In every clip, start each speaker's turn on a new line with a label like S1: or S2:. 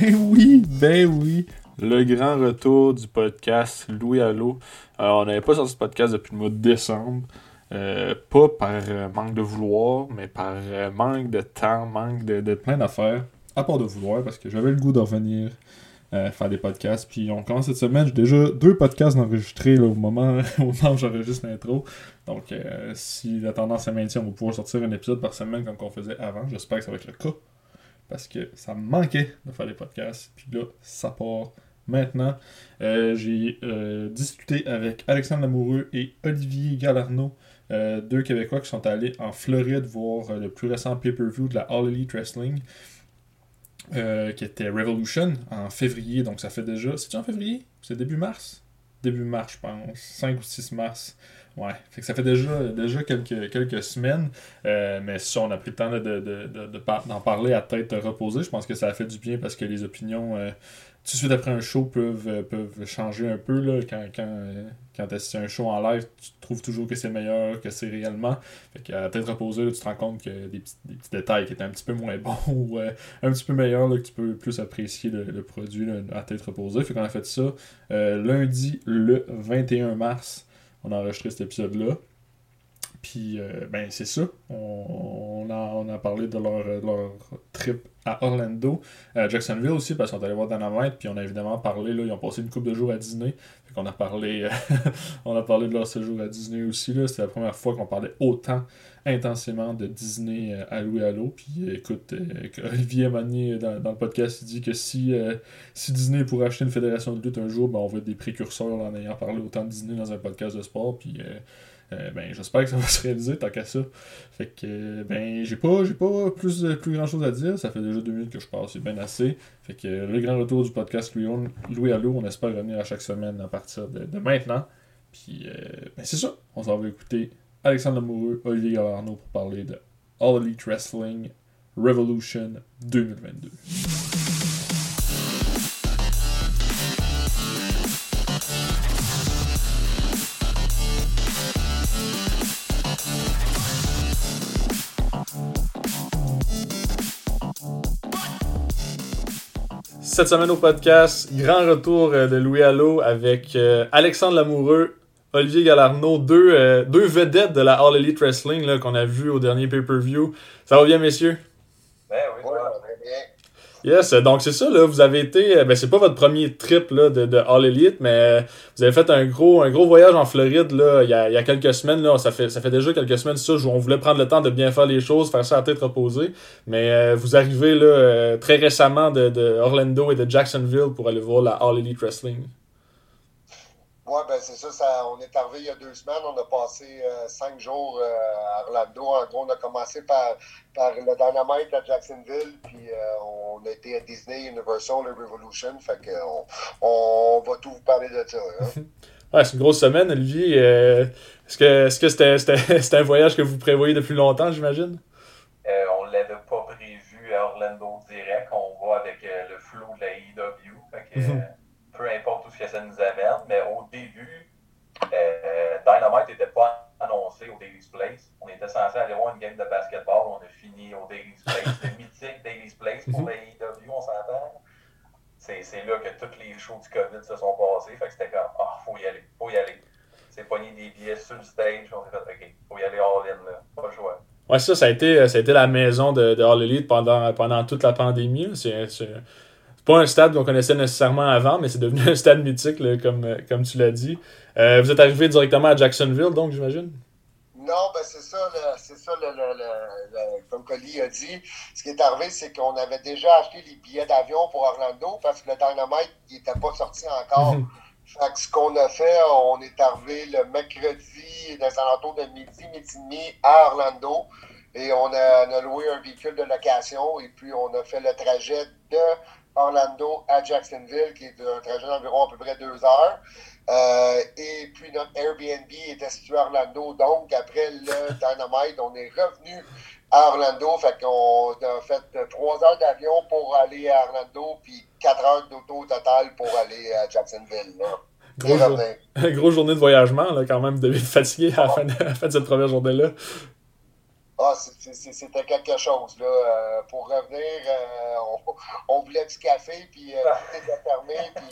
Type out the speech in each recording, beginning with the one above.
S1: Ben oui, ben oui. Le grand retour du podcast Louis Allo. Alors, on n'avait pas sorti ce podcast depuis le mois de décembre. Euh, pas par euh, manque de vouloir, mais par euh, manque de temps, manque de, de plein d'affaires. À part de vouloir, parce que j'avais le goût de revenir faire des podcasts. Puis on commence cette semaine. J'ai déjà deux podcasts enregistrés au, moment, où j'enregistre l'intro. Donc, si la tendance est maintient, on va pouvoir sortir un épisode par semaine comme on faisait avant. J'espère que ça va être le cas parce que ça me manquait de faire des podcasts. Puis là, ça part maintenant. Euh, j'ai euh, discuté avec Alexandre Lamoureux et Olivier Galarno, euh, deux Québécois qui sont allés en Floride voir le plus récent pay-per-view de la All Elite Wrestling. qui était Revolution en février, donc ça fait déjà. C'est-tu en février? C'est début mars? Début mars, je pense. 5 ou 6 mars. Ouais, fait que ça fait déjà, déjà quelques, quelques semaines, euh, mais si on a pris le temps d'en de, de, parler à tête reposée. Je pense que ça a fait du bien parce que les opinions, euh, tout de suite après un show, peuvent, euh, peuvent changer un peu. Là, quand quand, quand tu assistes à un show en live, tu trouves toujours que c'est meilleur que c'est réellement. Fait qu'à tête reposée, tu te rends compte que des petits, des petits détails qui étaient un petit peu moins bons ou un petit peu meilleurs, que tu peux plus apprécier le, produit à tête reposée. Fait qu'on a fait ça lundi le 21 mars on a enregistré cet épisode-là. Puis, euh, ben, c'est ça. On, a, parlé de leur, leur trip à Orlando, à Jacksonville aussi, parce qu'on est allé voir Dynamite, puis on a évidemment parlé, là, ils ont passé une couple de jours à Disney. Fait qu'on a parlé, on a parlé de leur séjour à Disney aussi, là. C'était la première fois qu'on parlait autant intensément de Disney euh, à Louis Allo. Puis écoute, euh, Olivier Manier dans, dans, le podcast, il dit que si, si Disney pourrait acheter une fédération de lutte un jour, ben, on va être des précurseurs en ayant parlé autant de Disney dans un podcast de sport. Puis euh, ben, j'espère que ça va se réaliser tant qu'à ça. Fait que, ben, j'ai pas, pas plus, plus grand chose à dire. Ça fait déjà deux minutes que je passe, c'est bien assez. Fait que, le grand retour du podcast Louis, Louis Allo, on espère revenir à chaque semaine à partir de, maintenant. Puis, euh, ben, c'est ça. On s'en va écouter Alexandre Amoureux, Olivier Galarno pour parler de All Elite Wrestling Revolution 2022. Cette semaine au podcast, grand retour de Louis Allo avec euh, Alexandre Lamoureux, Olivier Galarno, deux, euh, deux vedettes de la All Elite Wrestling qu'on a vu au dernier pay-per-view. Ça va bien, messieurs?
S2: Ben oui, ça va bien.
S1: Yes, donc c'est ça, là, vous avez été, ben c'est pas votre premier trip là, de, de, All Elite, mais vous avez fait un gros, un gros voyage en Floride là, il, y a, il y a quelques semaines, là, ça, fait, ça fait déjà quelques semaines ça, où on voulait prendre le temps de bien faire les choses, faire ça à tête reposée, mais euh, vous arrivez là, euh, très récemment de, de, Orlando et de Jacksonville pour aller voir la All Elite Wrestling.
S2: Oui, ben c'est ça, ça, On est arrivé il y a deux semaines. On a passé euh, cinq jours euh, à Orlando. En gros, on a commencé par, par le Dynamite à Jacksonville, puis euh, on a été à Disney, Universal Revolution. Fait que on, on, va tout vous parler de ça. Hein.
S1: ouais, c'est une grosse semaine, Olivier. est-ce que est-ce que c'était, c'était, un voyage que vous prévoyez depuis longtemps, j'imagine?
S3: on l'avait pas prévu à Orlando direct. On va avec le flow de la EW. Fait que, mhm peu importe où ce que ça nous amène, mais au début, euh, Dynamite n'était pas annoncé au Daily's Place. On était censé aller voir une game de basketball, on a fini au Daily's Place, le mythique Daily's Place pour la AEW, on s'entend. C'est là que tous les shows du COVID se sont passés, fait que c'était comme, ah, faut y aller, faut y aller. C'est pogné des billets sur le stage, on s'est fait, ok, faut y aller all-in, là, pas le choix.
S1: Ouais, ça, ça a été, ça a été la maison de, de All Elite pendant, pendant toute la pandémie. C'est pas un stade qu'on connaissait nécessairement avant, mais c'est devenu un stade mythique, comme, euh, comme tu l'as dit. Euh, vous êtes arrivé directement à Jacksonville, donc, j'imagine?
S2: Non, ben c'est ça, c'est ça le, comme Colly a dit. Ce qui est arrivé, c'est qu'on avait déjà acheté les billets d'avion pour Orlando parce que le Dynamite n'était pas sorti encore. Mhm. Fait que ce qu'on a fait, on est arrivé le mercredi dans les alentours de midi, midi et demi à Orlando. Et on a, on a, loué un véhicule de location et puis on a fait le trajet de Orlando à Jacksonville, qui est un trajet d'environ à peu près deux heures. Euh, et puis notre Airbnb était situé à Orlando. Donc, après le Dynamite, on est revenu à Orlando. Fait qu'on a fait trois heures d'avion pour aller à Orlando, puis quatre heures d'auto au total pour aller à Jacksonville.
S1: Grosse, journée de voyagement, là, quand même. Devez être fatigué à la fin de, cette première journée-là.
S2: Ah, c'était quelque chose. Là. Euh, pour revenir, euh, on, on, voulait du café, puis euh, tout était fermé, puis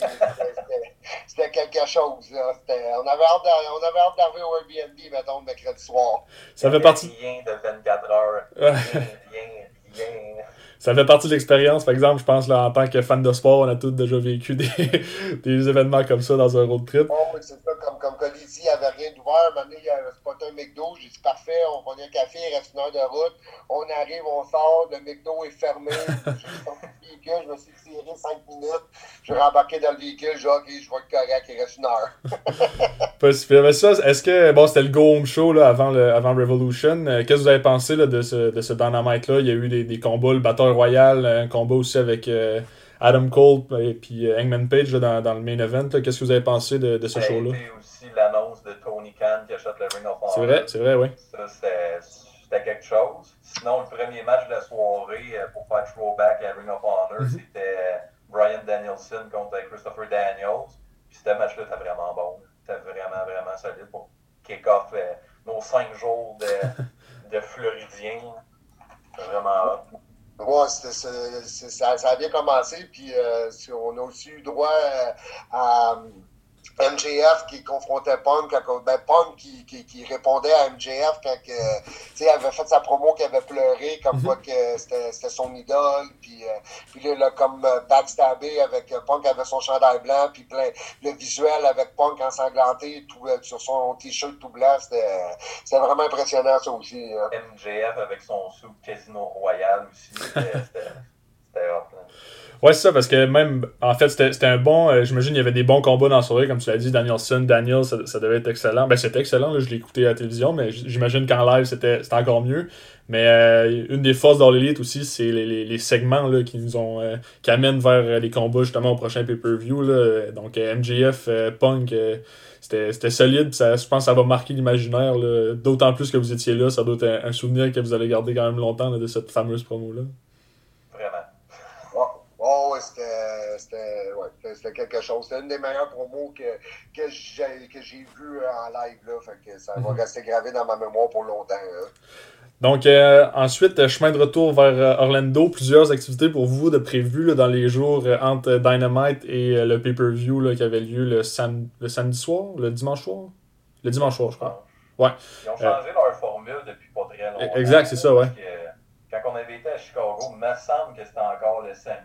S2: c'était quelque chose. Là. On avait hâte d'arriver au Airbnb, mettons, le mercredi soir.
S1: Ça fait partie.
S3: Rien de 24 heures. rien, rien.
S1: Ça fait partie de l'expérience. Par exemple, je pense, là, en tant que fan de sport, on a tous déjà vécu des, des événements comme ça dans un road trip.
S2: Oh, c'est ça. Comme, comme dit, il n'y avait rien d'ouvert. Maintenant, il y a spoté un McDo. J'ai dit, parfait, on prend un café, il reste une heure de route. On arrive, on sort, le McDo est fermé. je me suis tiré 5 minutes. Je suis rembarqué dans le véhicule. J'ai OK, je vois le correct, il reste une heure.
S1: Pas super. Mais ça, est-ce que, bon, c'était le Go Home Show là, avant, le, avant Revolution. Euh, qu'est-ce que vous avez pensé là, de ce, de ce Dynamite-là? Il y a eu des, des combats, le batteur royal, un combat aussi avec. Euh, Adam Cole et puis euh, Hangman Page là, dans, dans, le main event. Qu'est-ce que vous avez pensé de, de ce show-là?
S3: aussi l'annonce de Tony Khan qui achète le Ring of Honor.
S1: C'est vrai, c'est vrai, oui.
S3: Ça, c'était quelque chose. Sinon, le premier match de la soirée euh, pour faire throwback à Ring of Honor, mm-hmm. c'était euh, Brian Danielson contre Christopher Daniels. Puis ce match-là était vraiment bon. C'était vraiment, vraiment solide pour kick-off euh, nos cinq jours de, de Floridien. C'était vraiment
S2: Ouais, ça, ça, a bien commencé, puis on a aussi eu droit à, MJF qui confrontait Punk, ben Punk qui, qui, qui, répondait à MJF quand que, il avait fait sa promo qu'il avait pleuré, comme mhm. quoi que c'était son idole, puis, euh, puis là, comme euh, backstabé avec euh, Punk avait son chandail blanc, puis plein, le visuel avec Punk ensanglanté tout, sur son t-shirt tout blanc, c'était vraiment impressionnant ça aussi. Hein.
S3: MJF avec son sou Casino Royal aussi, c'était hot.
S1: Ouais, c'est ça, parce que même, en fait, c'était un bon. Euh, j'imagine il y avait des bons combats dans la soirée, comme tu l'as dit, Danielson, Daniel, ça, ça, devait être excellent. Ben, c'était excellent, là, je l'ai écouté à la télévision, mais j'imagine qu'en live, c'était encore mieux. Mais euh, une des forces dans l'élite aussi, c'est les, les, les, segments là, qui nous ont. Euh, qui amènent vers les combats justement au prochain pay-per-view. Donc, MJF, Punk c'était solide. Ça, je pense que ça va marquer l'imaginaire. D'autant plus que vous étiez là, ça doit être un, souvenir que vous allez garder quand même longtemps de cette fameuse promo-là.
S2: C'était ouais, quelque chose. C'était une des meilleures promos que, que j'ai vues en live. Là, fait que ça va mhm. rester gravé dans ma mémoire pour longtemps.
S1: Donc, euh, ensuite, chemin de retour vers euh, Orlando. Plusieurs activités pour vous de prévues là, dans les jours euh, entre Dynamite et le pay-per-view qui avait lieu le, sam le samedi soir, le dimanche soir? Le dimanche soir, je crois. Ouais.
S3: Ils ont changé leur formule depuis pas très longtemps.
S1: Exact, c'est ça, ouais.
S3: quand on avait été à Chicago, il me semble que c'était encore le samedi.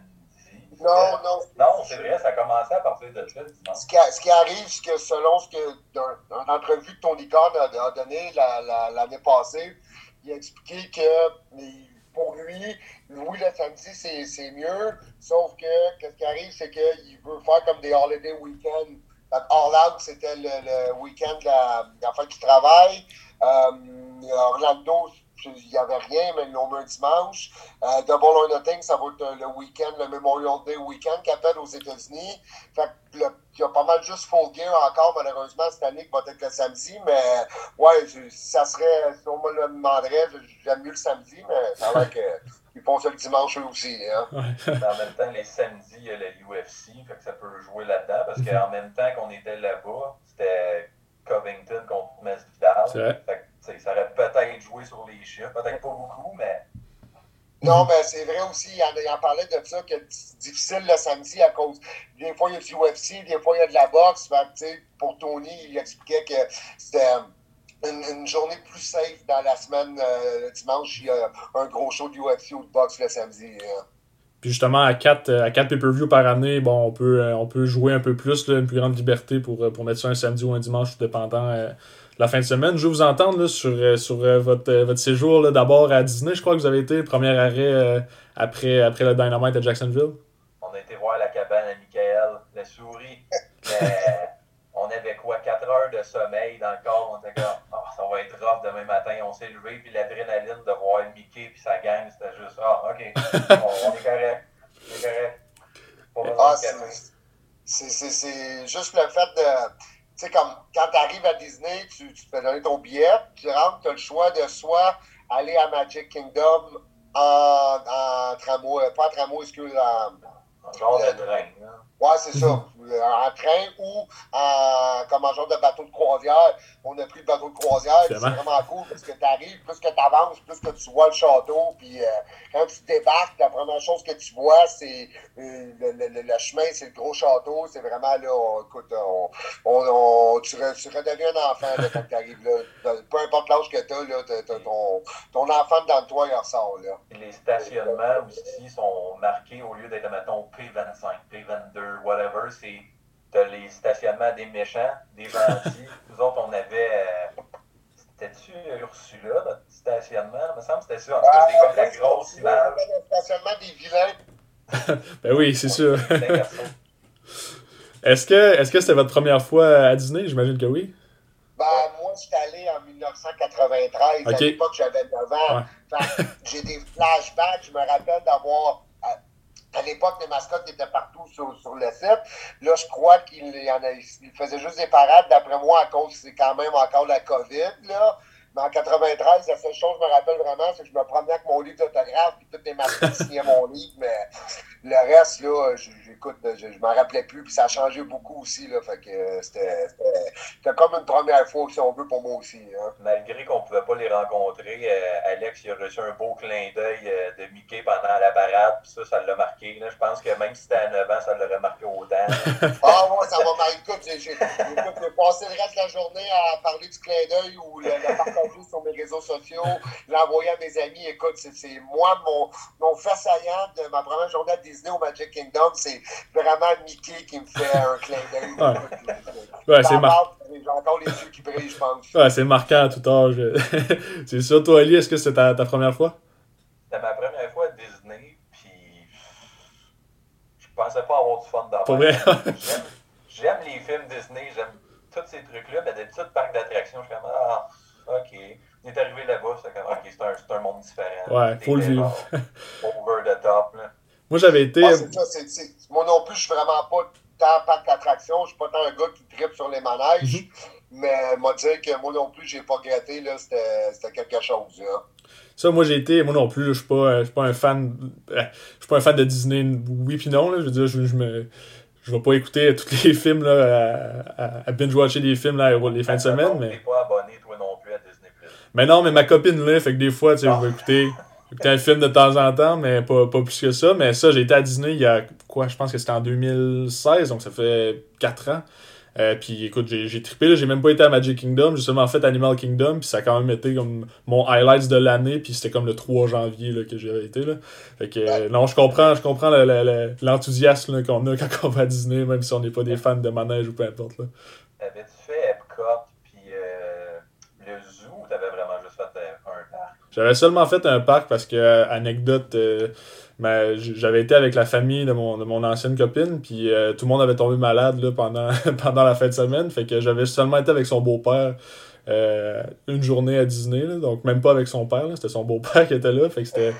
S2: Non, non.
S3: Non, c'est vrai, ça a commencé à partir de là.
S2: Ce qui, ce qui arrive, c'est que selon ce que, dans, l'entrevue que Tony Khan a, donné l'année passée, il a expliqué que pour lui, oui, le samedi, c'est mieux, sauf que ce qui arrive, c'est qu'il veut faire comme des holiday weekends. All Out, c'était le, week-end de la, la fin du travail. Euh, Orlando, il n'y avait rien, mais ils l'ont mis un dimanche. Euh, Double or Nothing, ça va être le week-end, le Memorial Day week-end qui appelle aux États-Unis. Fait il y a pas mal juste Full Gear encore, malheureusement, cette année qui va être le samedi. Mais ouais, ça serait, si on me le demanderait, j'aime mieux le samedi, mais ça va que. Ils font ça le dimanche eux aussi. Hein?
S3: en même temps, les samedis, il y a la UFC, fait que ça peut jouer là-dedans. Parce qu'en même temps qu'on était là-bas, c'était Covington contre Masvidal. Fait ça aurait peut-être joué sur les chiffres, peut-être pas beaucoup, mais.
S2: Non, mais c'est vrai aussi, il en, en, parlait de ça, que c'est difficile le samedi à cause. Des fois, il y a du UFC, des fois, il y a de la boxe. pour Tony, il expliquait que c'était une, journée plus safe dans la semaine. Euh, le dimanche, il y a un gros show de UFC ou de boxe le samedi. Hein.
S1: Puis justement, à 4, à quatre pay-per-view par année, bon, on peut, euh, on peut jouer un peu plus, là, une plus grande liberté pour, pour mettre ça un samedi ou un dimanche, dépendant. Euh, la fin de semaine. Je veux vous entendre là, sur, euh, sur euh, votre, euh, votre séjour d'abord à Disney. Je crois que vous avez été premier arrêt après, après le Dynamite à Jacksonville.
S3: On a été voir la cabane à Michael, la souris. on avait quoi, 4 heures de sommeil dans le corps. On était comme, oh, ça va être rough demain matin. On s'est levé, puis l'adrénaline de voir Mickey puis sa gang, c'était juste, ah, oh, ok, on, est correct. On est correct.
S2: Ah, c'est juste le fait de sais, comme quand tu arrives à Disney, tu, tu, te fais donner ton billet, tu rentres, tu as le choix de soit aller à Magic Kingdom en, en tramway, pas en tramway, excuse, en,
S3: Genre
S2: Euh,
S3: de train. là.
S2: Ouais, c'est ça.
S1: Mhm.
S2: Euh, En train ou en, comme en genre de bateau de croisière. On a pris le bateau de croisière. C'est
S1: Vraiment.
S2: cool parce que tu arrives, plus que tu avances, plus que tu vois le château. Puis euh, quand tu débarques, la première chose que tu vois, c'est euh, le, le- le- chemin, c'est le gros château. C'est vraiment là, on- écoute, on, on, on- tu, re- tu redeviens un enfant là, quand tu arrives là. Peu importe l'âge que tu as, là, t'as- t'as ton, ton enfant dans toi, il ressort. Là.
S3: Les stationnements aussi sont marqués au lieu d'être, mettons, P25, P22, whatever, c'est les stationnements des méchants, des gentils. Nous autres, on avait. euh, C'était-tu Ursula, notre stationnement? Il me semble que c'était ça. En tout cas, c'est comme la grosse image.
S2: Le stationnement des vilains.
S1: Ben oui, c'est sûr. Est-ce que est-ce que c'était votre première fois à Disney? J'imagine que oui.
S2: Ben, moi, je suis allé en 1993.
S1: Ok.
S2: À l'époque, j'avais 9 ans.
S1: Ouais.
S2: J'ai des flashbacks. Je me rappelle d'avoir. À, à l'époque, les mascottes étaient partout sur, sur le site. Là, je crois qu'il il faisait juste des parades. D'après moi, à cause, c'est quand même encore la COVID. Là. Mais en 93, la seule chose que je me rappelle vraiment, c'est que je me promenais avec mon livre d'autographe, puis toutes les mascottes signaient mon livre, mais le reste, là, j'écoute, je, je m'en rappelais plus, puis ça a changé beaucoup aussi, là, fait que euh, c'était, comme une première fois, si on veut, pour moi aussi, hein.
S3: Malgré qu'on ne pouvait pas les rencontrer, euh, Alex il a reçu un beau clin d'œil euh, de Mickey pendant la parade, puis ça, ça l'a marqué. là. Je pense que même si c'était à 9 ans, ça l'aurait marqué autant.
S2: Ah, moi, ça m'a j'ai, écoute, j'ai passé le reste de la journée à parler du clin d'œil ou le, le partager sur mes réseaux sociaux, l'envoyer à mes amis. Écoute, c'est, c'est moi, mon, mon saillant de ma première journée à Disney au Magic Kingdom, c'est vraiment Mickey qui me fait un clin d'œil.
S1: Ouais, c'est
S2: Dans la
S1: mar-
S2: barbe, J'ai encore les yeux qui brillent, je pense.
S1: Ouais, c'est marquant à tout âge. c'est ça, toi, Ali, est-ce que c'était ta, ta première fois?
S3: C'était ma première fois à Disney, puis je pensais pas avoir du fun
S1: Pour vrai?
S3: vie. J'aime- les films Disney, j'aime tous ces trucs-là, mais des petites parcs d'attractions, je suis comme, ah, ok. On est arrivé là-bas, c'est comme, ok, c'est un, c'est un monde différent.
S1: Ouais, faut le vivre.
S3: Over the top, là.
S1: Moi, j'avais été.
S2: Ah, c'est ça, c'est, c'est- moi non plus, je suis vraiment pas tant parc d'attraction. Je suis pas tant un gars qui tripe sur les manèges.
S1: Mhm.
S2: Mais moi dire que moi non plus, j'ai pas gratté, là, c'était, c'était quelque chose. Là.
S1: Ça, moi, j'ai été. Moi non plus, je suis pas, euh, je suis pas un fan. euh, Je suis pas un fan de Disney, oui puis non. Là. Je veux dire, je, je me. Je vais pas écouter tous les films, là, à, à- binge-watcher des films, là, les fins de semaine, mais.
S3: T'es pas abonné, toi non plus, à Disney+.
S1: Mais non, mais ma copine là, fait que des fois, tu sais, je vais écouter, écouter un film de temps en temps, mais pas, pas plus que ça. Mais ça, j'ai été à Disney il y a quoi, je pense que c'était en 2016, donc ça fait 4 ans. Euh, puis écoute, j'ai, trippé, là, j'ai même pas été à Magic Kingdom, j'ai seulement fait Animal Kingdom, puis ça a quand même été comme mon highlights de l'année, puis c'était comme le 3 janvier là, que j'avais été. Là. Fait que euh, non, je comprends, je comprends le- le- le- l'enthousiasme qu'on a quand on va à Disney, même si on n'est pas des fans de manège ou peu importe. Là.
S3: Avais-tu fait Epcot, puis euh, le zoo, ou t'avais vraiment juste fait euh, un parc?
S1: J'avais seulement fait un parc parce que, euh, anecdote, euh, j'avais été avec la famille de mon, de mon ancienne copine, puis euh, tout le monde avait tombé malade là, pendant, pendant la fin de semaine. Fait que j'avais seulement été avec son beau-père euh, une journée à Disney, là, donc même pas avec son père, c'était son beau-père qui était là. Fait que c'était,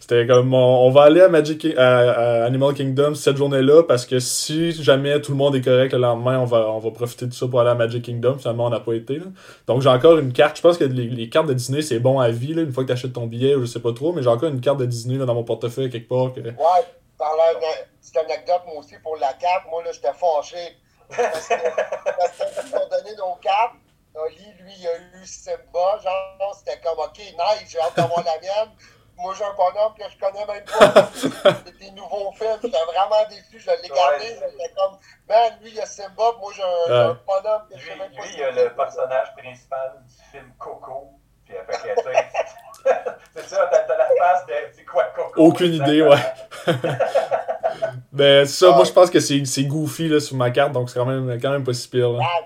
S1: c'était comme on, on va aller à Magic à, à Animal Kingdom cette journée-là parce que si jamais tout le monde est correct le lendemain, on va, on va profiter de ça pour aller à Magic Kingdom. Finalement, on n'a pas été. Là. Donc j'ai encore une carte. Je pense que les, les cartes de Disney, c'est bon à vie, là, une fois que tu achètes ton billet, ou je sais pas trop, mais j'ai encore une carte de Disney là, dans mon portefeuille quelque part. Que...
S2: Ouais, par la petite anecdote, moi aussi, pour la carte, moi, là, j'étais fâché. Parce qu'ils ont donné nos cartes. Oli, lui, il a eu Simba. Genre, c'était comme, OK, nice, j'ai hâte d'avoir la mienne. Moi, j'ai un bonhomme que je connais même pas. Des nouveaux films. J'étais vraiment déçu. Je l'ai gardé.
S3: Ouais.
S2: J'étais comme, man, lui, il a Simba. Moi, j'ai un, un bonhomme que je
S3: Lui,
S2: sais même pas
S3: lui il y a le personnage principal du film Coco. Puis, euh, fait que, tu sais, c'est ça, t'as la face de. C'est quoi Coco?
S1: Aucune idée, ouais. Ben, ça,
S2: Ah.
S1: moi je pense que c'est, c'est goofy là, sur ma carte, donc c'est quand même, quand même pas si pire. Là.
S2: Ah,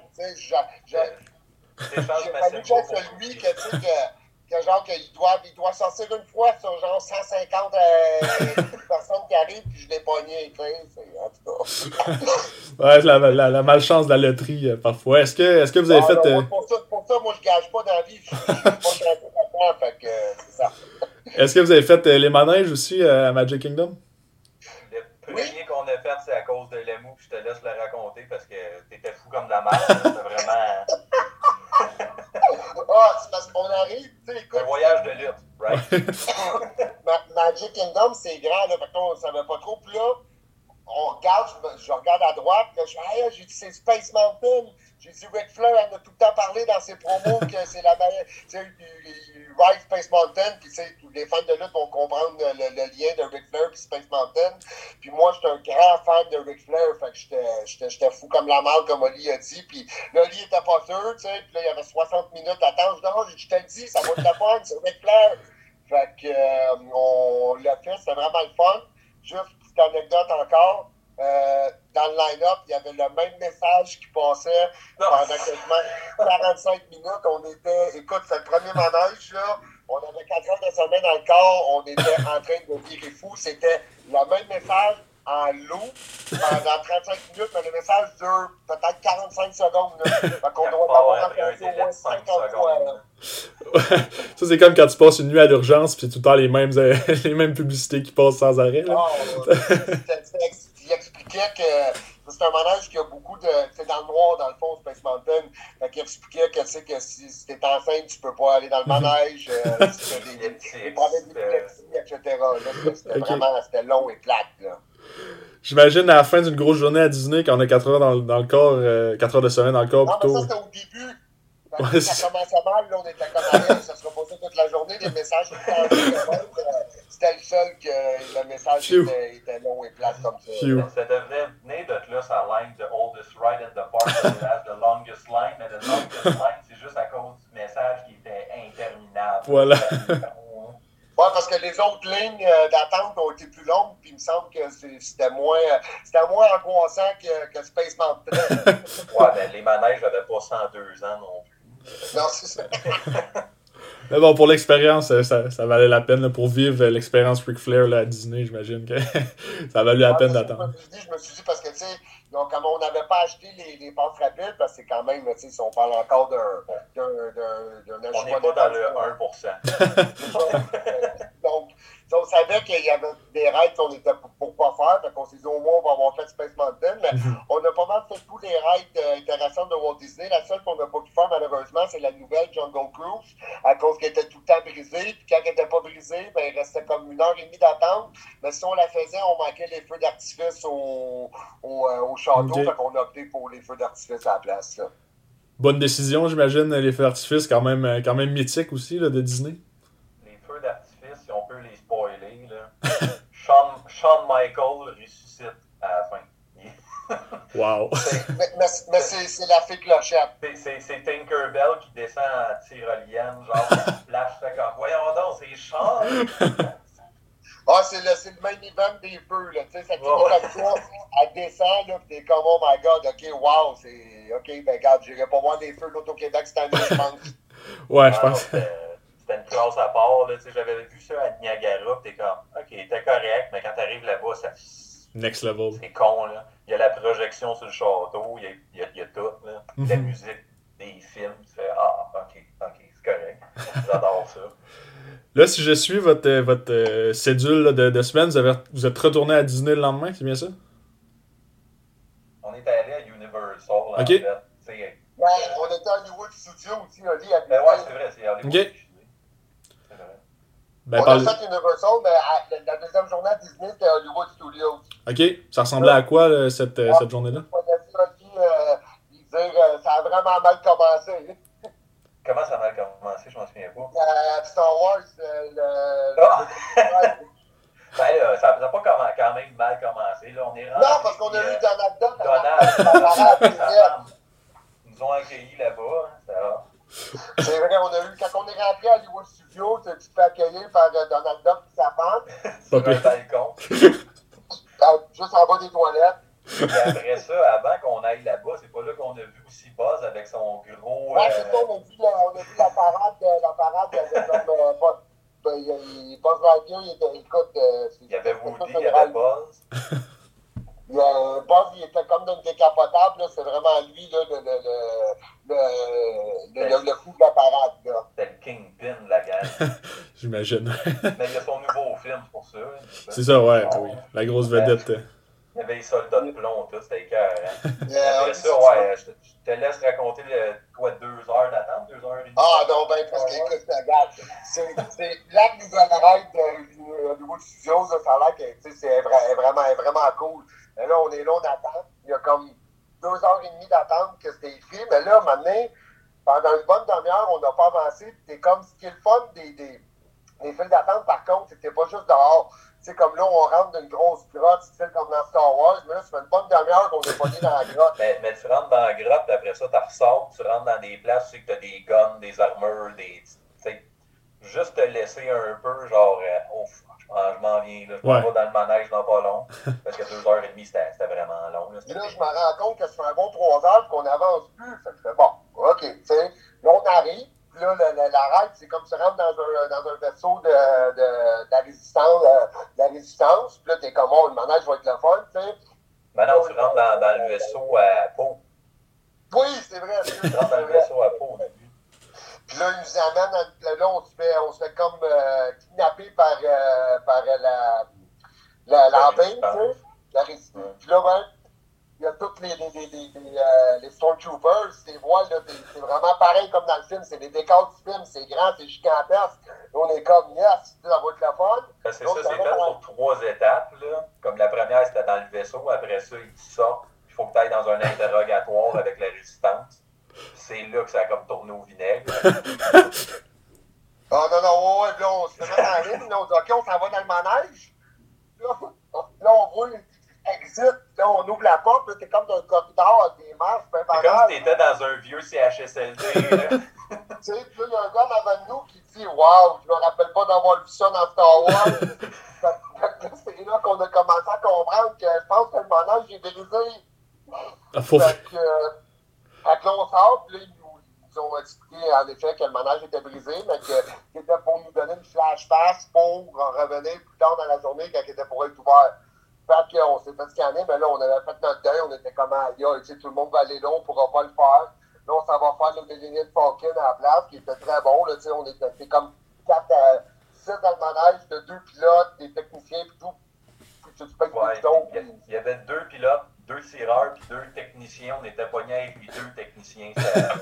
S2: fallu que
S3: pour
S2: celui que, tu sais, que, que genre, qu'il doit, il doit sortir une fois sur genre 150 euh, personnes qui arrivent, puis je l'ai pogné, tu sais, en tout cas.
S1: Ouais, la, la, la malchance de la loterie euh, parfois. Est-ce que, est-ce que vous avez
S2: Ah,
S1: fait.
S2: non,
S1: euh,
S2: pour, ça, pour ça, moi, je gage pas dans la vie, je je suis pas là-dedans, fait que euh, c'est ça.
S1: Est-ce que vous avez fait euh, les manèges aussi euh, à Magic Kingdom?
S3: Le premier qu'on a fait, c'est à cause de l'EMU, puis je te laisse le raconter parce que t'étais fou comme de la merde. C'était vraiment
S2: Ah, c'est parce qu'on arrive, tu sais, écoute.
S3: un voyage de lutte, right?
S2: Ma- Magic Kingdom, c'est grand, là, fait qu'on ne savait pas trop. Puis là, on regarde, je, regarde à droite, là, je suis, hey, j'ai dit, c'est Space Mountain. J'ai dit, Ric Flair, elle a tout le temps parlé dans ses promos que c'est la meilleure. Tu sais, ride Space Mountain, puis tu sais, tous les fans de lutte vont comprendre le, lien de Ric Flair et Space Mountain. Puis moi, j'étais un grand fan de Ric Flair, fait que j'étais- fou comme la malle, comme Oli a dit. Puis là, Oli était pas sûr, tu sais, puis là, il y avait 60 minutes d'attente. Je non, je te le ça va être la fun, c'est Ric Flair. Fait que, euh, on l'a fait, c'était vraiment le fun. Juste petite anecdote encore. Euh, dans le line-up, il y avait le même message qui passait
S3: Non.
S2: pendant quasiment 45 minutes. On était, écoute, c'est le premier manège, là. On avait 4 heures de semaine dans le corps. On était en train de virer fou. C'était le même message en loup pendant 35 minutes, mais le message dure peut-être 45 secondes. Là. Fait qu'on doit
S3: avoir
S2: entendu au moins
S3: de 5
S2: 50 fois.
S1: ça, c'est comme quand tu passes une nuit à l'urgence, puis tout le temps les mêmes, euh, les mêmes publicités qui passent sans arrêt. Là.
S2: Ah, ouais. Il expliquait que c'est un manège qui a beaucoup de. C'est dans le noir, dans le fond, Space Mountain. Fait qu'il expliquait que, sais, que si, si t'es enceinte, tu peux pas aller dans le manège. euh, si t'as des, des problèmes d'épilepsie, etc. Là, c'était- vraiment c'était long et plate. Là.
S1: J'imagine à la fin d'une grosse journée à Disney, quand on a 4 heures dans, le- dans le corps, euh, 4 heures de semaine dans le corps
S2: Non, mais
S1: plutôt.
S2: ça, c'était au début. Que
S1: Ouais,
S2: ça commençait mal, là, on était comme allez, ça sera pas ça toute la journée, les messages euh, C'était le seul que le message était, était long et plate comme ça.
S1: Phew.
S3: Ça devrait venir de là, sa line The oldest ride in the park has the longest line. Mais the longest line, c'est juste à cause du message qui était interminable.
S1: Voilà.
S2: Ouais, parce que les autres lignes euh, d'attente ont été plus longues, puis il me semble que c'était moins, c'était moins angoissant que, que Space Mountain.
S3: Ouais, mais les manèges n'avaient pas 102 ans non plus.
S2: Non, c'est ça.
S1: Mais bon, pour l'expérience, euh, ça, ça valait la peine là, pour vivre euh, l'expérience Ric Flair là, à Disney, j'imagine que ça a valu la peine d'attendre.
S2: Je me suis dit, je me suis dit parce que, tu sais, comme on n'avait pas acheté les, les rapides, parce que c'est quand même, tu sais, si on parle encore d'un
S3: On n'est pas dans
S2: de
S3: le
S2: temps,
S3: 1%.
S2: Donc, on savait qu'il y avait des raids qu'on était pour, pour pas faire, donc on s'est dit au moins on va avoir fait Space Mountain, mais on a pas mal fait tous les raids euh, intéressants de Walt Disney. La seule qu'on n'a pas pu faire malheureusement, c'est la nouvelle Jungle Cruise, à cause qu'elle était tout le temps brisée, puis quand elle n'était pas brisée, ben, il restait comme une heure et demie d'attente, mais si on la faisait, on manquait les feux d'artifice au, au, euh, au château, fait qu'on a opté pour les feux d'artifice à la place. là.
S1: Bonne décision, j'imagine, les feux d'artifice, quand même, euh, quand même mythique aussi là, de Disney.
S3: les feux d'artifice, si on peut les spoiler, là. Shawn, Shawn Michael ressuscite à la fin.
S1: Wow.
S2: Mais, mais, mais c'est c'est la fée clochette.
S3: C'est- Tinkerbell qui descend en tyrolienne, genre, fait comme, voyons donc, c'est Shawn!
S2: Ah, c'est le, c'est le main event des feux, là. Tu sais, ça finit
S3: Ouais.
S2: comme ça. Elle descend, là, pis t'es comme, oh my god, ok, wow, c'est. Ok, ben, regarde, j'irai pas voir des feux de l'Auto-Québec cette année, je pense.
S1: Ouais, je
S3: Ah,
S1: pense.
S3: C'était c'était une classe à part, là, tu sais, j'avais vu ça à Niagara, pis t'es comme, ok, t'es correct, mais quand t'arrives là-bas, ça-
S1: Next level.
S3: c'est con, là. Il y a la projection sur le château, il y a, il y a- il y a tout, là. La
S1: Mhm.
S3: musique, des films, tu fais, ah, ok, ok, c'est correct. J'adore ça.
S1: Là, si je suis votre, euh, votre euh, cédule là, de, de semaine, vous, avez, vous êtes retourné à Disney le lendemain, c'est bien ça?
S3: On est allé à Universal, en
S1: Ok.
S3: fait. Tu sais,
S2: Ouais, on était à Hollywood Studio aussi, Oli, à
S3: Ben ouais, c'est vrai, c'est Hollywood.
S1: Ok. Ben,
S2: On a
S1: parle-
S2: fait Universal, mais à- la, la deuxième journée à Disney, c'était Hollywood Studios.
S1: Ok, ça ressemblait à quoi là, cette, euh, cette journée-là?
S2: On a vu Oli euh, dire, euh, ça a vraiment mal commencé.
S3: Comment ça a mal commencé, je m'en souviens pas.
S2: Euh, Star Wars, le.
S3: Ah!
S2: le-
S3: Ben là, ça n'a pas quand même mal commencé. Là. On est rentré,
S2: non, parce qu'on a
S3: euh,
S2: Donald Duck. à la-
S3: Donald,
S2: à la parade,
S3: sa
S2: puis, C'est vrai, on a eu, quand on est rentré à Hollywood Studios, tu te fais accueillir par euh, Donald Duck et sa femme,
S3: Sur
S1: Pas
S3: un balcon.
S2: euh, juste en bas des toilettes.
S3: Puis après ça, avant qu'on aille là-bas, c'est pas là qu'on a vu aussi Buzz avec son gros.
S2: Ouais,
S3: euh,
S2: c'est ça, on a vu, la- on a vu la parade, la parade, avait comme, euh, pas- ben, il y a- il- Buzz Lightyear, il était, écoute, euh,
S3: il y avait Woody, il y avait Buzz.
S2: Euh, Buzz, il était comme dans une décapotable, là, c'est vraiment lui, là, le, le, le, le, le, le, le coup de la parade, là.
S3: C'était le Kingpin de la gang.
S1: J'imagine.
S3: Mais il y a son nouveau film, c'est pour ça.
S1: c'est ça, ouais, oui. La grosse vedette. euh.
S3: Il y avait les soldats de plomb, tout, c'était cœur. Hein.
S2: Euh,
S3: Après ça, ouais, je te, je te laisse raconter le, quoi, deux heures d'attente, deux heures et demie.
S2: Ah non, ben, parce que, écoute, regarde, c'est c'est la nouvelle règle de niveau de studio, ça, ça a l'air que, tu sais, c'est vra- vraiment, vraiment cool. Mais là, on est là, on attend. Il y a comme deux heures et demie d'attente que c'était écrit. Mais là, maintenant, pendant une bonne demi-heure, on n'a pas avancé. C'est comme ce qui est le fun des, des, des files d'attente, par contre, c'est que pas juste dehors. Sais, comme là, on rentre d'une grosse grotte, style comme dans Star Wars, mais là, ça fait une bonne demi-heure qu'on est pas dans la grotte.
S3: Mais, mais tu rentres dans la grotte, puis après ça, tu ressors, tu rentres dans des places, tu sais que tu as des guns, des armures, des. tu sais, juste te laisser un peu, genre, euh, oh, je m'en- je m'en viens, là, je m'en
S1: Ouais.
S3: vais dans le manège dans pas long. Parce que deux heures et demie, c'était c'était vraiment long. Là,
S2: Puis là, je me rends compte que ça fait un bon trois heures qu'on n'avance plus. Fait que je fais bon, OK, tu sais. Là, on arrive. Puis là, le- le- la règle, c'est comme tu rentres dans un, dans un vaisseau de, de, de la résistance. euh, de la résistance. Puis là, t'es comme, oh, le manège va être le fun, tu sais.
S3: Maintenant, tu rentres dans, dans le vaisseau à Pau.
S2: Oui, c'est vrai. c'est
S3: Tu rentres dans le vaisseau à Pau au début.
S2: Puis là, ils nous amènent, là, on se fait, on se fait comme euh, kidnapper par, euh, par euh, la, la, tu sais. La résistance. Puis là, ben, il y a tous les, les, les, les, les, euh, les Stormtroopers, c'est voiles, vraiment pareil comme dans le film, c'est les décors du film, c'est grand, c'est gigantesque. On est comme, yes, ça va être le fun.
S3: Ben, c'est ça, c'est fait sur trois étapes. Là. Comme la première, c'était dans le vaisseau. Après ça, ils te sortent. Il faut que tu ailles dans un interrogatoire avec la résistance. C'est là que ça a comme tourné au vinaigre.
S2: Ah non, non, ouais, là, on se met la ligne, là, on dit, OK, on s'en va dans le manège. Là, on- là, on voit exit, là, on ouvre la porte, là, t'es comme dans un corridor avec des marches, ben,
S3: C'est comme si t'étais dans un vieux CHSLD. Là.
S2: Tu sais, puis là, il y a un gars en avant de nous qui dit Waouh, je me rappelle pas d'avoir vu ça dans Star Wars. Fait que là, c'est là qu'on a commencé à comprendre que je pense que le manège est brisé.
S1: Ah, faut-
S2: Fait que, euh, on sort, puis là, ils nous, ils ont expliqué en effet que le manège était brisé, mais que c'était pour nous donner une flash pass pour revenir plus tard dans la journée quand il était pour être ouvert. Fait qu'on s'est fait scanner, mais là, on avait fait notre deuil, on était comme aïe, tu sais, tout le monde va aller là, on pourra pas le faire. Là, on s'en va faire le déjeuner de Falcon à la place, qui était très bon, là, tu sais, on était comme 4 à 6 dans le manège, de deux pilotes, des techniciens, puis tout. Puis tu
S3: Ouais, y il y avait deux pilotes, deux tireurs, puis deux techniciens. On était pognés avec les deux techniciens. Ça-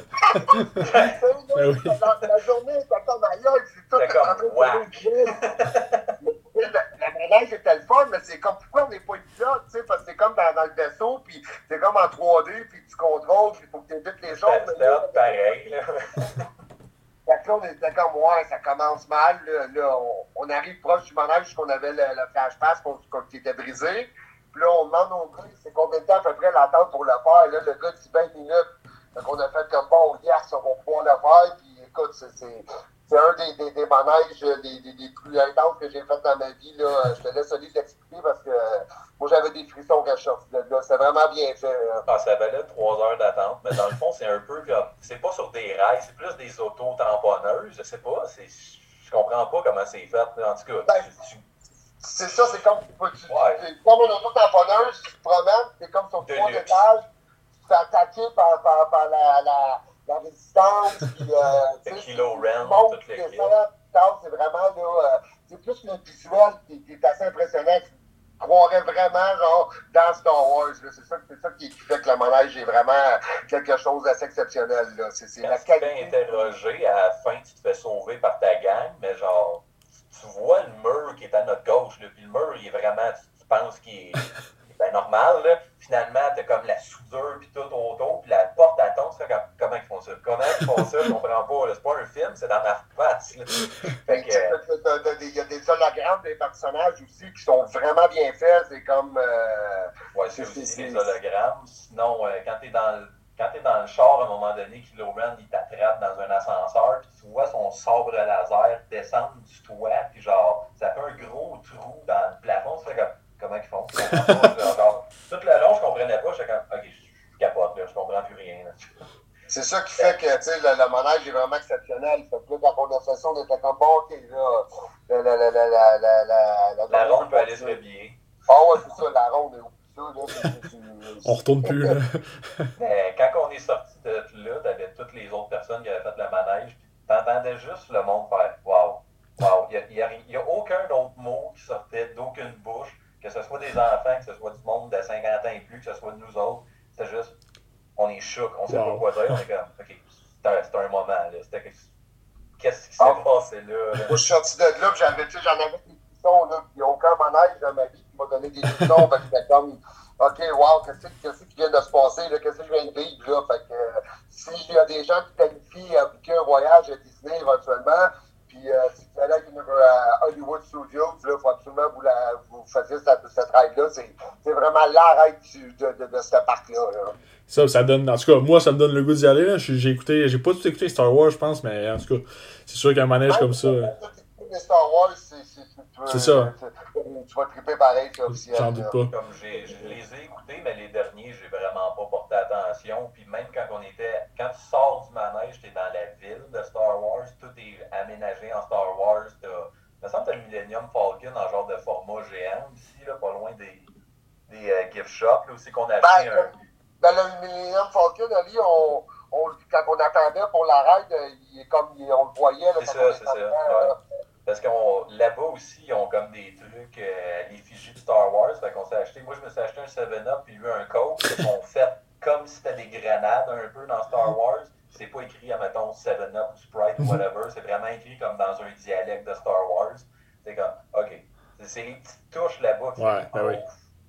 S1: Ben oui.
S2: la, la journée était comme ailleurs, c'est tout
S3: comme
S2: le manège était le fun, mais c'est comme pourquoi on n'est pas pilote, tu sais, parce que c'est comme dans, dans le vaisseau, puis c'est comme en 3D, puis tu contrôles, puis il faut que tu évites les choses.
S3: Hot pareil. Là.
S2: Fait que là, on était comme, ouais, ça commence mal. Là, Là, on, on arrive proche du manège puisqu'on avait le, le flash pass qu'on- qu'on- qui était brisé. Puis là, on demande au gars, c'est combien de temps à peu près l'attente pour le faire? Et là, le gars dit 20 minutes. Fait qu'on a fait comme, bon, yes, on va pouvoir le faire. Puis écoute, c'est- c'est un des, des, des manèges euh, des, des, plus intenses que j'ai fait dans ma vie. Là. Je te laisse Oli t'expliquer parce que euh, moi, j'avais des frissons quand je de là. C'est vraiment bien fait.
S3: Ah, ça valait trois heures d'attente, mais dans le fond, c'est un peu comme. C'est pas sur des rails, c'est plus des autos tamponneuses. Je sais pas. c'est- Je comprends pas comment c'est fait. En tout cas,
S2: Ben,
S3: tu-
S2: C'est ça, c'est comme tu,
S3: Ouais.
S2: comme une auto tamponneuse, tu te promènes, c'est comme sur trois étages, tu te fais attaquer par, par, par la, la, la résistance, puis euh, tu
S3: Le Kilo
S2: tasses, c'est vraiment là, euh, c'est plus le visuel qui, qui est assez impressionnant. Tu croirais vraiment genre dans Star Wars. C'est ça, c'est ça qui, qui fait que le manège est vraiment quelque chose d'assez exceptionnel. Là. C'est,
S3: Quand
S2: la
S3: tu te fais
S2: qualité.
S3: interroger, à la fin, tu te fais sauver par ta gang, mais genre, tu vois le mur qui est à notre gauche, là, puis le mur, il est vraiment, tu, tu penses qu'il est ben, normal, là. Finalement, t'as comme la soudure, puis tout autour, puis la porte, elle tombe, fais comme, comment ils font ça? Comment ils font ça? Je comprends pas. C'est pas un film, c'est dans ma face, euh,
S2: des- Il y a des hologrammes des personnages aussi qui sont vraiment bien faits. C'est comme. euh,
S3: Ouais, c'est aussi les hologrammes. Sinon, euh, quand t'es dans le quand t'es dans le char, à un moment donné, Ren, il t'attrape dans un ascenseur, puis tu vois son sabre laser descendre du toit, puis genre, ça fait un gros trou dans le plafond. Tu fais comme, comment ils font? Genre, tout le long, je comprenais pas. J'étais comme, ok, je je capote, là, je comprends plus rien. là.
S2: C'est ça qui fait que tu sais, le, le manège est vraiment exceptionnel. Fait que là, quand on a fait ça, on était comme bon, ok, là. La, la, la, la, la, la, la,
S3: La ronde peut aller se rhabiller.
S2: Ah ouais, c'est ça, la ronde est où? Ça, là,
S1: On retourne plus, là.
S3: Mais quand on est sorti de là, t'avais toutes les autres personnes qui avaient fait le manège, t'entendais juste le monde faire Waouh, waouh. Il n'y a, y a- aucun autre mot qui sortait d'aucune bouche que ce soit des enfants, que ce soit du monde de 50 ans et plus, que ce soit nous autres, c'était juste, on est choc, on sait
S1: Wow.
S3: pas quoi dire, on est comme, ok, c'était un moment, là. C'était que- Qu'est-ce qui s'est
S2: Ah.
S3: passé là? là?
S2: Moi, je suis sorti de là, j'avais, tu sais, j'en avais des frissons, là, puis il n'y a aucun manège dans ma vie qui m'a donné des frissons, fait que j'étais comme, OK, wow, qu'est-ce, que- qu'est-ce qui vient de se passer, qu'est-ce que je viens de vivre, là, fait que, euh, s'il y a des gens qui planifient à booker un voyage à Disney éventuellement, puis euh, si vous allez à, à Hollywood Studios, il faut absolument que vous, la, vous fassiez cette, cette ride-là, c'est, vraiment la ride du- de, de, de ce parc-là, là.
S1: Ça, ça donne. En tout cas, moi, ça me donne le goût d'y aller. J'ai écouté. J'ai pas tout écouté Star Wars, je pense, mais en tout cas, c'est sûr qu'un manège comme ça. euh,
S2: Star Wars, c'est, c'est,
S1: ça.
S2: Tu vas triper pareil, c'est officiel.
S1: J'en
S2: là.
S1: doute pas.
S3: Comme je les ai écoutés, mais les derniers, j'ai vraiment pas porté attention. Puis même quand on était, quand tu sors du manège, t'es dans la ville de Star Wars, tout est aménagé en Star Wars. T'as, il me semble que t'as le Millennium Falcon en genre de format géant ici, là, pas loin des, des euh, gift shops, là aussi qu'on a acheté
S2: Ben,
S3: un.
S2: Dans le Millennium Falcon, Ali, on, on, quand on attendait pour la ride, euh, il est comme il- on le voyait. Là,
S3: C'est ça, c'est
S2: était
S3: ça. Parce qu'on là-bas aussi, ils ont comme des trucs euh, à l'effigie de Star Wars. Fait qu'on s'est acheté. Moi, je me suis acheté un 7-Up puis lui un Coke. Ils ont fait comme si c'était des grenades un peu dans Star Wars. C'est pas écrit, admettons, 7-Up, Sprite ou whatever. C'est vraiment écrit comme dans un dialecte de Star Wars. C'est comme, OK. C'est- les petites touches là-bas. qui-
S1: Ouais, ben oui.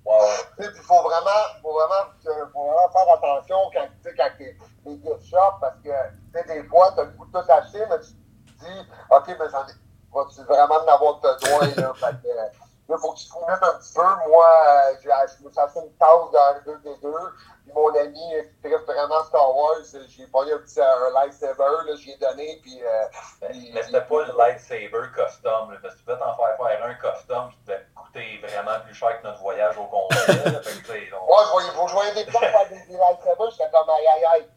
S3: Wow.
S2: Il faut vraiment, faut vraiment, faut vraiment faire attention quand, tu sais, quand t'es les gift shops parce que tu sais, des fois, tu as le goût de tout acheter, mais tu te dis, OK, mais j'en ai. Vas-tu vraiment en avoir besoin? Là, fait que, euh, là, faut que tu te fouilles un petit peu. Moi, euh, je me suis acheté une tasse dans le 2 des deux. Puis mon ami euh, qui vraiment Star Wars, j'ai pogné un petit un lightsaber, là, j'ai donné. Puis, euh,
S3: Mais, c'était pas le lightsaber custom, là, parce que tu pouvais t'en faire faire un custom qui devait coûter vraiment plus cher que notre voyage au sais, on-
S2: Moi, je voyais, vous voyez des gens faire des, des lightsabers, j'étais comme aïe aïe aïe.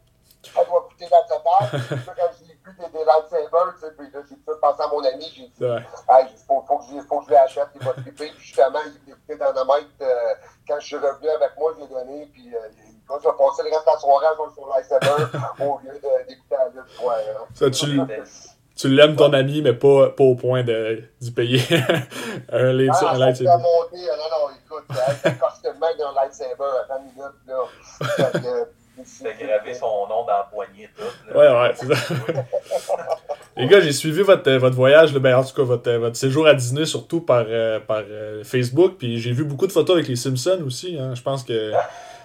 S2: Ça doit coûter la totale. Quand vu des, des lightsabers, tu sais, puis là, j'ai tout pensé à mon ami, j'ai dit,
S1: Ouais.
S2: hey, faut, faut, que je, faut que je l'achète, il va triper. Puis justement, il écouté Dynamite, euh, quand je suis revenu avec moi, je l'ai donné, puis euh, quand je vais passer le reste de la soirée à jouer sur le lightsaber au lieu d'écouter la lutte. Ouais, hein.
S1: Ça, tu, tu l'aimes ton ami, mais pas, pas au point de- d'y payer un,
S2: Ah,
S1: un lightsaber.
S2: Ah, Non, non, écoute, le costume même d'un lightsaber à 20 minutes, là. Fait
S3: gravé son nom dans la poignée tout. là.
S1: Ouais, ouais, c'est ça. Les gars, j'ai suivi votre, euh, votre voyage, là, ben, en tout cas votre, euh, votre séjour à Disney, surtout par, euh, par euh, Facebook. Puis j'ai vu beaucoup de photos avec les Simpsons aussi. hein. Je pense que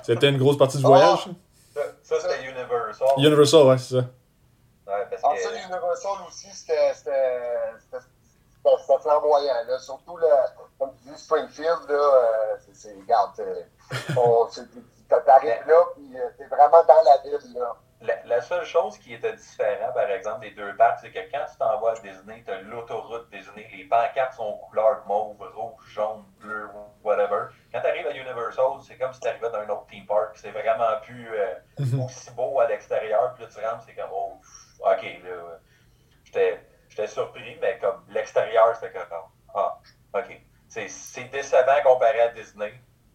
S1: c'était une grosse partie du voyage.
S3: Ça, ça, c'était Universal.
S1: Universal, ouais, c'est ça.
S3: Ouais, parce
S2: En
S3: que,
S2: fait, Universal aussi, c'était flamboyant. Là. Surtout, là, comme tu dis, Springfield, là, euh, c'est- regarde, on- t'arrives là, puis euh, t'es vraiment dans la ville. Là.
S3: la, la seule chose qui était différente, par exemple, des deux parcs, c'est que quand tu t'en vas à Disney, tu as l'autoroute Disney, les pancartes sont couleur mauve, rouge, jaune, bleu, whatever. Quand tu arrives à Universal, c'est comme si tu arrivais dans un autre theme park. C'est vraiment plus euh, aussi beau à l'extérieur. Puis là, tu rentres, c'est comme, oh, ok, là. J'étais j'étais surpris, mais comme l'extérieur, c'était comme, ah, ok. C'est c'est décevant comparé à Disney.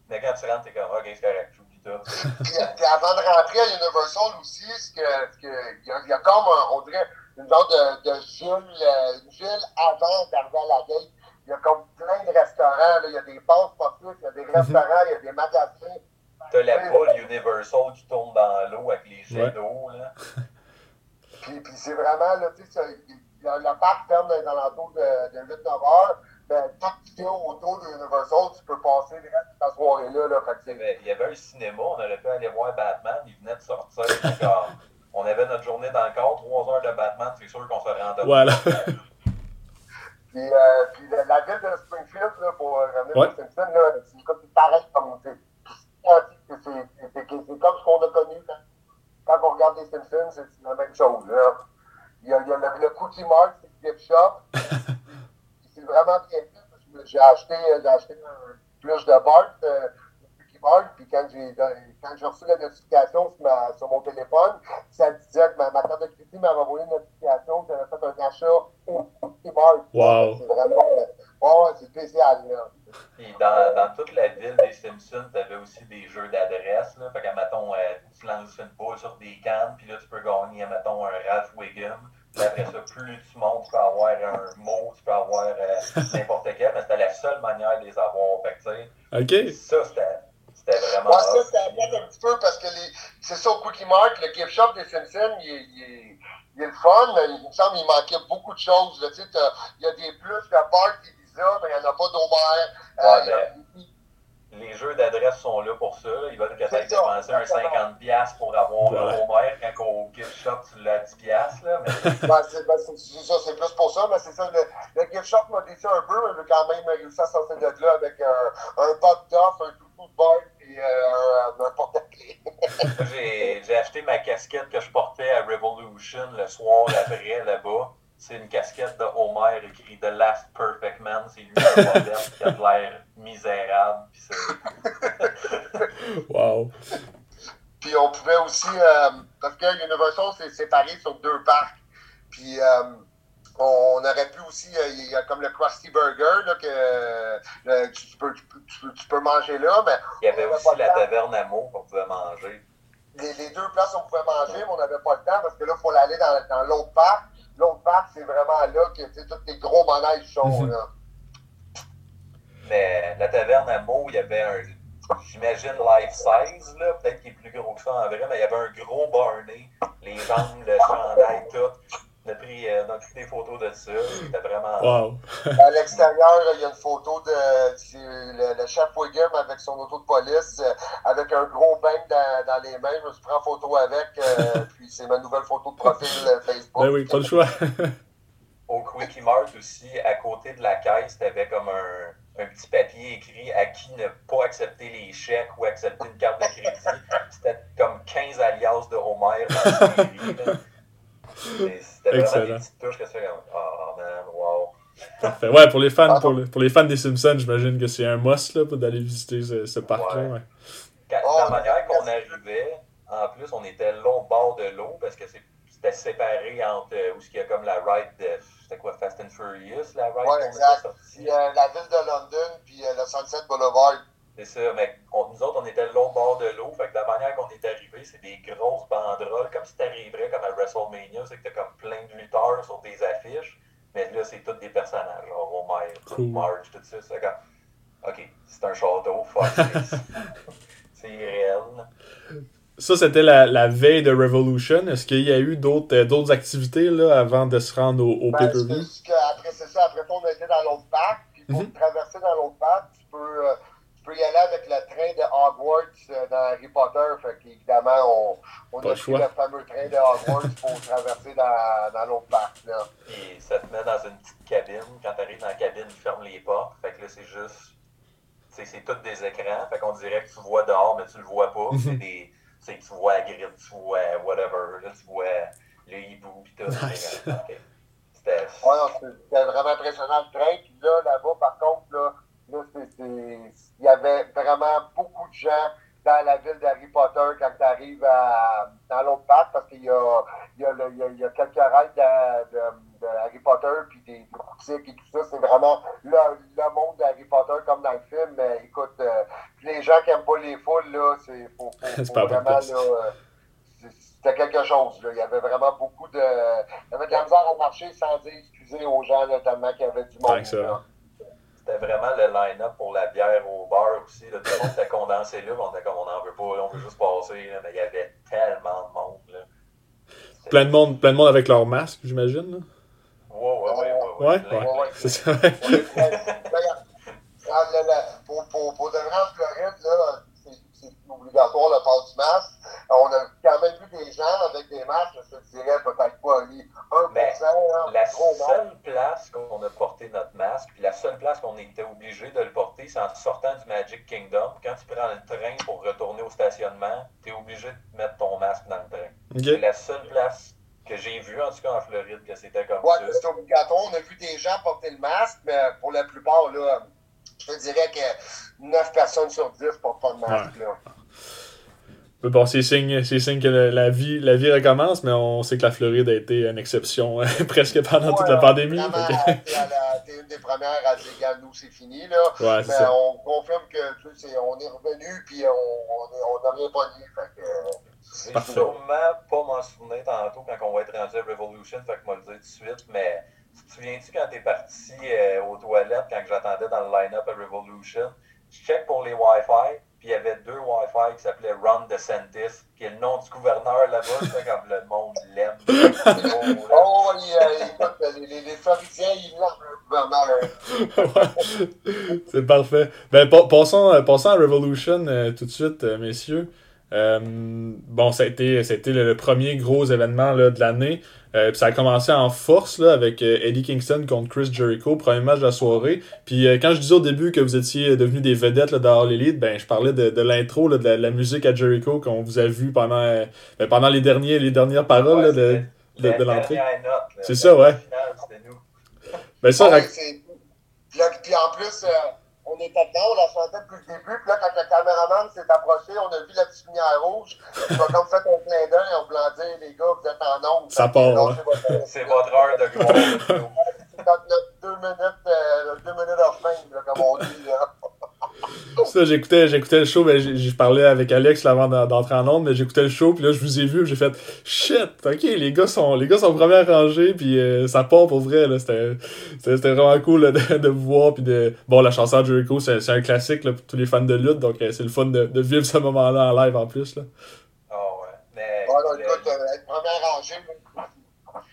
S3: Mais quand tu rentres, t'es comme, ok, c'est correct, tout.
S2: Puis, euh, puis avant de rentrer à Universal aussi, ce que, ce que, il, y a, il y a comme, un- on dirait, une genre de, de ville, euh, une ville avant d'arriver à la gate. Il y a comme plein de restaurants, là. il y a des bars sportifs, il y a des restaurants, il y a des magasins.
S3: T'as la boule Universal qui tourne dans l'eau avec les jets
S1: Ouais.
S3: d'eau, là.
S2: Puis, puis c'est vraiment, là, tu sais, le, parc ferme dans les alentours de, de 8-9 heures. Ben, tant que tu es autour de Universal, tu peux passer le reste de ta soirée là. là fait que
S3: Il y avait- il y avait un cinéma, on aurait pu aller voir Batman, il venait de sortir. Genre, on avait notre journée dans le corps, 3 heures de Batman, c'est sûr qu'on se rendait.
S1: Voilà.
S2: Puis, euh, puis la, la ville de Springfield, là, pour euh, revenir
S1: Ouais.
S2: là, c'est comme pareil comme c'est c'est- c'est- c'est- c'est comme ce qu'on a connu quand, quand on regarde les Simpsons, c'est la même chose. Là. Il y a, il y a le, le Cookie Mart, c'est le gift shop. vraiment bien fait parce que j'ai acheté, j'ai acheté un plus de Bart, euh, Cookie Mart, puis quand j'ai quand j'ai reçu la notification sur, ma- sur mon téléphone, ça disait que ma, ma carte de crédit m'avait envoyé une notification que j'avais fait un achat au Cookie Mart.
S1: Wow.
S2: C'est vraiment, euh, c'est spécial, là.
S3: Puis dans, dans toute la ville des Simpsons, t'avais aussi des jeux d'adresse, là. Fait qu'à, mettons, euh, tu lances une boule sur des cannes, puis là, tu peux gagner, mettons, un Ralph Wiggum. Après ça, plus tu montes, tu peux avoir un mot, tu peux avoir euh, n'importe quel, mais c'était la seule manière de les avoir. Fait que, tu sais,
S1: Ok.
S3: ça, c'était c'était vraiment.
S2: Moi, ça, aide un petit peu parce que les... c'est ça au Quickie Mart, le gift shop des Simpsons, il est, il est, il est le fun, mais il me semble qu'il manquait beaucoup de choses. là. Tu sais, il y a des plus de Bart et Lisa, mais il n'y en a pas.
S3: Ouais,
S2: y a-
S3: Les jeux d'adresse sont là pour ça. Ils aies
S2: ça,
S3: dépensé un
S2: exactement.
S3: 50$ pour avoir
S1: Voilà.
S3: un Homer quand au gift shop tu l'as à 10$. Là, mais
S2: Ben, c'est ben, c'est- c'est ça, c'est plus pour ça, mais c'est ça. Le, le gift shop m'a ça un peu, mais j'ai quand même réussi à sortir de là avec un, un bug d'off, un toutou de Bart et euh, un, un porte-clés.
S3: J'ai acheté ma casquette que je portais à Revolution le soir après là-bas. C'est une casquette de Homer écrit The Last Perfect Man. C'est lui modèle qui a de l'air misérable. Puis c'est-
S1: Wow.
S2: Puis on pouvait aussi, euh, parce que Universal c'est séparé sur deux parcs. Puis euh, on aurait pu aussi, euh, il y a comme le Krusty Burger là, que tu, peux, tu, peux, tu peux- tu peux manger là, mais
S3: Il y avait aussi la
S2: temps.
S3: taverne Amour qu'on pouvait manger.
S2: les, les deux places on pouvait manger, mais on n'avait pas le temps parce que là, il faut aller dans, dans l'autre parc. L'autre parc, c'est vraiment là que tu sais, tous les gros manèges sont.
S1: Mhm.
S2: là.
S3: Mais la taverne Amour, il y avait un, j'imagine, life size, là. Peut-être qu'il est plus gros que ça en vrai, mais il y avait un gros Barney. Les jambes, le chandail, tout. On a pris, euh, on a pris des photos de ça. C'était vraiment.
S1: Wow.
S2: À l'extérieur, il y a une photo de le, Wiggum avec son auto de police, euh, avec un gros bain dans, dans les mains. Je me suis pris en photo avec, euh, puis c'est ma nouvelle photo de profil euh, Facebook.
S1: Ben oui, pas le choix.
S3: Au Quickie Mart aussi, à côté de la caisse, t'avais comme un, un petit papier écrit à qui ne pas accepter les chèques ou accepter une carte de crédit. C'était comme 15 alias de Homer dans la série. C'était vraiment des petites touches que ça comme Oh man, wow.
S1: Parfait. Ouais, pour les fans, pour, le- pour les fans des Simpsons, j'imagine que c'est un must là, pour d'aller visiter ce, ce parc-là.
S3: Ouais.
S2: Oh,
S3: la manière qu'on arrivait, en plus, on était l'autre bord de l'eau parce que c'est- c'était séparé entre euh, où il y a comme la ride de. C'était quoi, Fast and Furious, la ride
S2: Ouais, exact. Puis euh, la ville de London, puis euh, le Sunset Boulevard.
S3: C'est ça, mais on- nous autres, on était l'autre bord de l'eau. Fait que la manière qu'on est arrivé, c'est des grosses banderoles, comme si t'arriverais comme à WrestleMania, c'est que t'as comme plein de lutteurs sur des affiches. Mais là, c'est tous des personnages, genre Homer,
S1: Cool.
S3: Marge, tout ça. C'est comme, OK, c'est un château, fuck, c'est- c'est réel.
S1: Ça, c'était la, la veille de Revolution. Est-ce qu'il y a eu d'autres euh, d'autres activités là, avant de se rendre au, au
S2: Ben, que après, c'est ça. Après on a été dans l'autre parc. Puis pour
S1: Mhm.
S2: traverser dans l'autre parc, tu peux, euh, peux y aller avec le train de Hogwarts euh, dans Harry Potter. Fait qu'évidemment, on, on a
S1: le
S2: pris le fameux train de Hogwarts pour traverser dans, dans l'autre parc. Là.
S3: Puis ça te met dans une petite cabine. Quand t'arrives dans la cabine, ils ferment les portes. Fait que là, c'est juste. C'est tous des écrans. Fait qu'on dirait que tu vois dehors, mais tu le vois pas.
S1: Mhm.
S3: C'est des. Tu sais, tu vois la grille, tu vois whatever. Là, tu vois le hibou, pis tout.
S1: Nice.
S3: C'est. C'était.
S2: Ouais, non, c'est- c'était vraiment impressionnant le train. Puis là, là-bas, par contre, là, c'est- c'est- il y avait vraiment beaucoup de gens dans la ville d'Harry Potter quand tu arrives dans l'autre parc parce qu'il y a, il y, a le- il y, a, il y a quelques raids de, de, de Harry Potter puis des, des boutiques et tout ça. C'est vraiment le, le monde d'Harry Potter comme dans le film. Mais écoute, euh, les gens qui n'aiment pas les foules, là, c'est faut,
S1: pas
S2: vraiment là, euh, c'était quelque chose. Là. Il y avait vraiment beaucoup de. Il y avait de la misère à marcher sans dire excusez aux gens, tellement qu'il y avait du monde. là.
S3: C'était vraiment le line-up pour la bière au bar aussi. Là. Tout le monde était condensé là. mais On était comme on n'en veut pas, là, on veut juste passer. Là. Mais il y avait tellement de monde. Là.
S1: Plein de monde, plein de monde avec leur masque, j'imagine. là.
S3: Ouais, ouais, ouais. ouais,
S1: Ouais,
S3: ouais,
S1: ouais. C'est ça.
S2: Pour, pour, pour de vrai en Floride, c'est obligatoire le port du masque. On a quand même vu des gens avec des masques, je te dirais peut-être pas lui, 1%.
S3: Mais
S2: là,
S3: La seule place qu'on a porté notre masque, puis la seule place qu'on était obligé de le porter, c'est en sortant du Magic Kingdom. Quand tu prends le train pour retourner au stationnement, tu es obligé de mettre ton masque dans le train. C'est la seule place que j'ai vue, en tout cas en Floride, que c'était comme
S2: Ouais,
S3: ça.
S2: c'est obligatoire. On a vu des gens porter le masque, mais pour la plupart, là, je te dirais que 9 personnes sur 10 portent pas de masque. Là.
S1: Mais bon, c'est signe, c'est signe que le- la vie, la vie recommence, mais on sait que la Floride a été une exception euh, presque pendant toute la pandémie.
S2: La- une des premières à dire, Regarde, nous, c'est fini. Là.
S1: Ouais, c'est
S2: Mais
S1: ça.
S2: on confirme que tu sais, c'est- on est revenu puis on on est- on n'a rien pas dit. Fait que, euh,
S3: sûrement pas m'en souvenir tantôt quand on va être rendu à Revolution, fait que je vais le dire tout de suite, mais tu te souviens-tu quand t'es parti euh, aux toilettes, quand j'attendais dans le line-up à Revolution, je check pour les Wi-Fi, puis il y avait deux Wi-Fi qui s'appelaient Ron DeSantis, qui est le nom du gouverneur là-bas, c'est comme le monde l'aime.
S2: oh, il, les, les, les Floridiens, ils l'aiment, le gouverneur.
S1: c'est parfait. Ben, passons, euh, passons à Revolution euh, tout de suite, messieurs. Euh, bon, ça a été, ça a été le, premier gros événement là, de l'année. Euh, ça a commencé en force là, avec euh, Eddie Kingston contre Chris Jericho, premier match de la soirée. Puis quand je disais au début que vous étiez devenus des vedettes là, dans All Elite, ben, je parlais de, de l'intro, de, la, musique à Jericho qu'on vous a vu pendant, ben, pendant les, derniers, les dernières paroles de, de, l'entrée. C'est ça, ouais.
S2: Ben, ça, puis en plus, on était dedans, on la chantait depuis le début. Puis là, quand le caméraman s'est approché, on a vu la petite lumière rouge. Il m'a comme fait un clin d'œil en voulant dire, les gars, vous êtes en onde.
S1: Ça part,
S3: hein. C'est votre heure de gloire.
S2: C'est notre deux minutes, euh, deux minutes of fame, comme on dit. Là.
S1: Ça, j'écoutais, j'écoutais le show, ben, je parlais avec Alex avant d'entrer en onde, mais j'écoutais le show, puis là, je vous ai vu, j'ai fait shit, ok, les gars sont, les gars sont première rangée, puis euh, ça part pour vrai, là, c'était, c'était vraiment cool de, de, vous voir, puis de, bon, la chanson de Jericho, c'est, un classique là, pour tous les fans de lutte, donc euh, c'est le fun de, de, vivre ce moment-là en live en plus, là.
S3: Oh ouais, mais.
S2: Ouais, non, écoute, euh, être première rangée,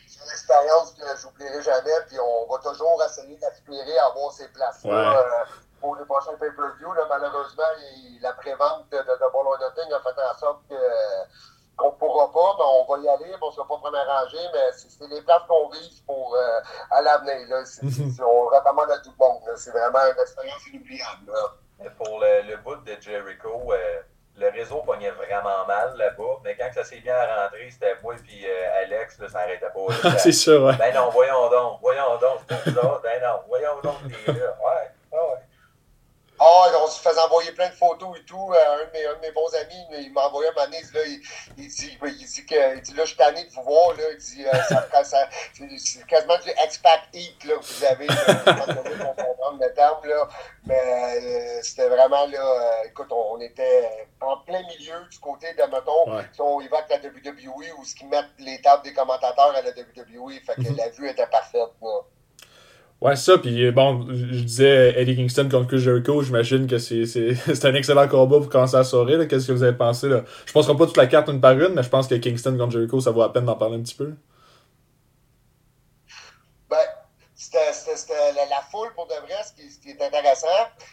S2: c'est une expérience que j'oublierai jamais, puis on va toujours essayer d'aspirer à avoir ces places-là.
S1: Ouais
S2: pour les prochains pay-per-view. Malheureusement, la prévente de, de, de a fait en sorte que qu'on ne pourra pas, mais on va y aller, on ne sera pas première rangée, mais c'est les places qu'on vise pour euh, à l'avenir. on recommande à tout le monde. C'est vraiment une expérience inoubliable.
S3: Pour le, le, bout de Jericho, euh, le réseau pognait vraiment mal là-bas, mais quand ça s'est bien rentré, c'était moi et euh, Alex, là, ça n'arrêtait pas.
S1: c'est ça, ouais.
S3: Ben non, voyons donc, voyons donc, c'est ça. Ben non, voyons donc, t'es là. Ouais, ouais.
S2: Ah, on se faisait envoyer plein de photos et tout. Euh, un, de mes, un, de mes, bons amis, il m'a envoyé un moment il, il, dit, il dit que il dit, là, je suis tanné de vous voir. Là, il dit, euh, ça, ça, c'est quasiment du expat heat là, que vous avez. le terme, là. Mais euh, c'était vraiment, là, écoute, on, était en plein milieu du côté de, mettons,
S1: ouais.
S2: si on avec la WWE ou ce qui mettent les tables des commentateurs à la WWE. Fait que mm -hmm. la vue était parfaite. Là.
S1: Ouais, ça, puis bon, je disais Eddie Kingston contre Chris Jericho, j'imagine que c'est, un excellent combat pour commencer à soirée. Qu'est-ce que vous avez pensé? Là? Je penserai pas toute la carte une par une, mais je pense que Kingston contre Jericho, ça vaut la peine d'en parler un petit peu.
S2: Ben, c'était, la, la, foule, pour de vrai, ce qui, ce qui est intéressant,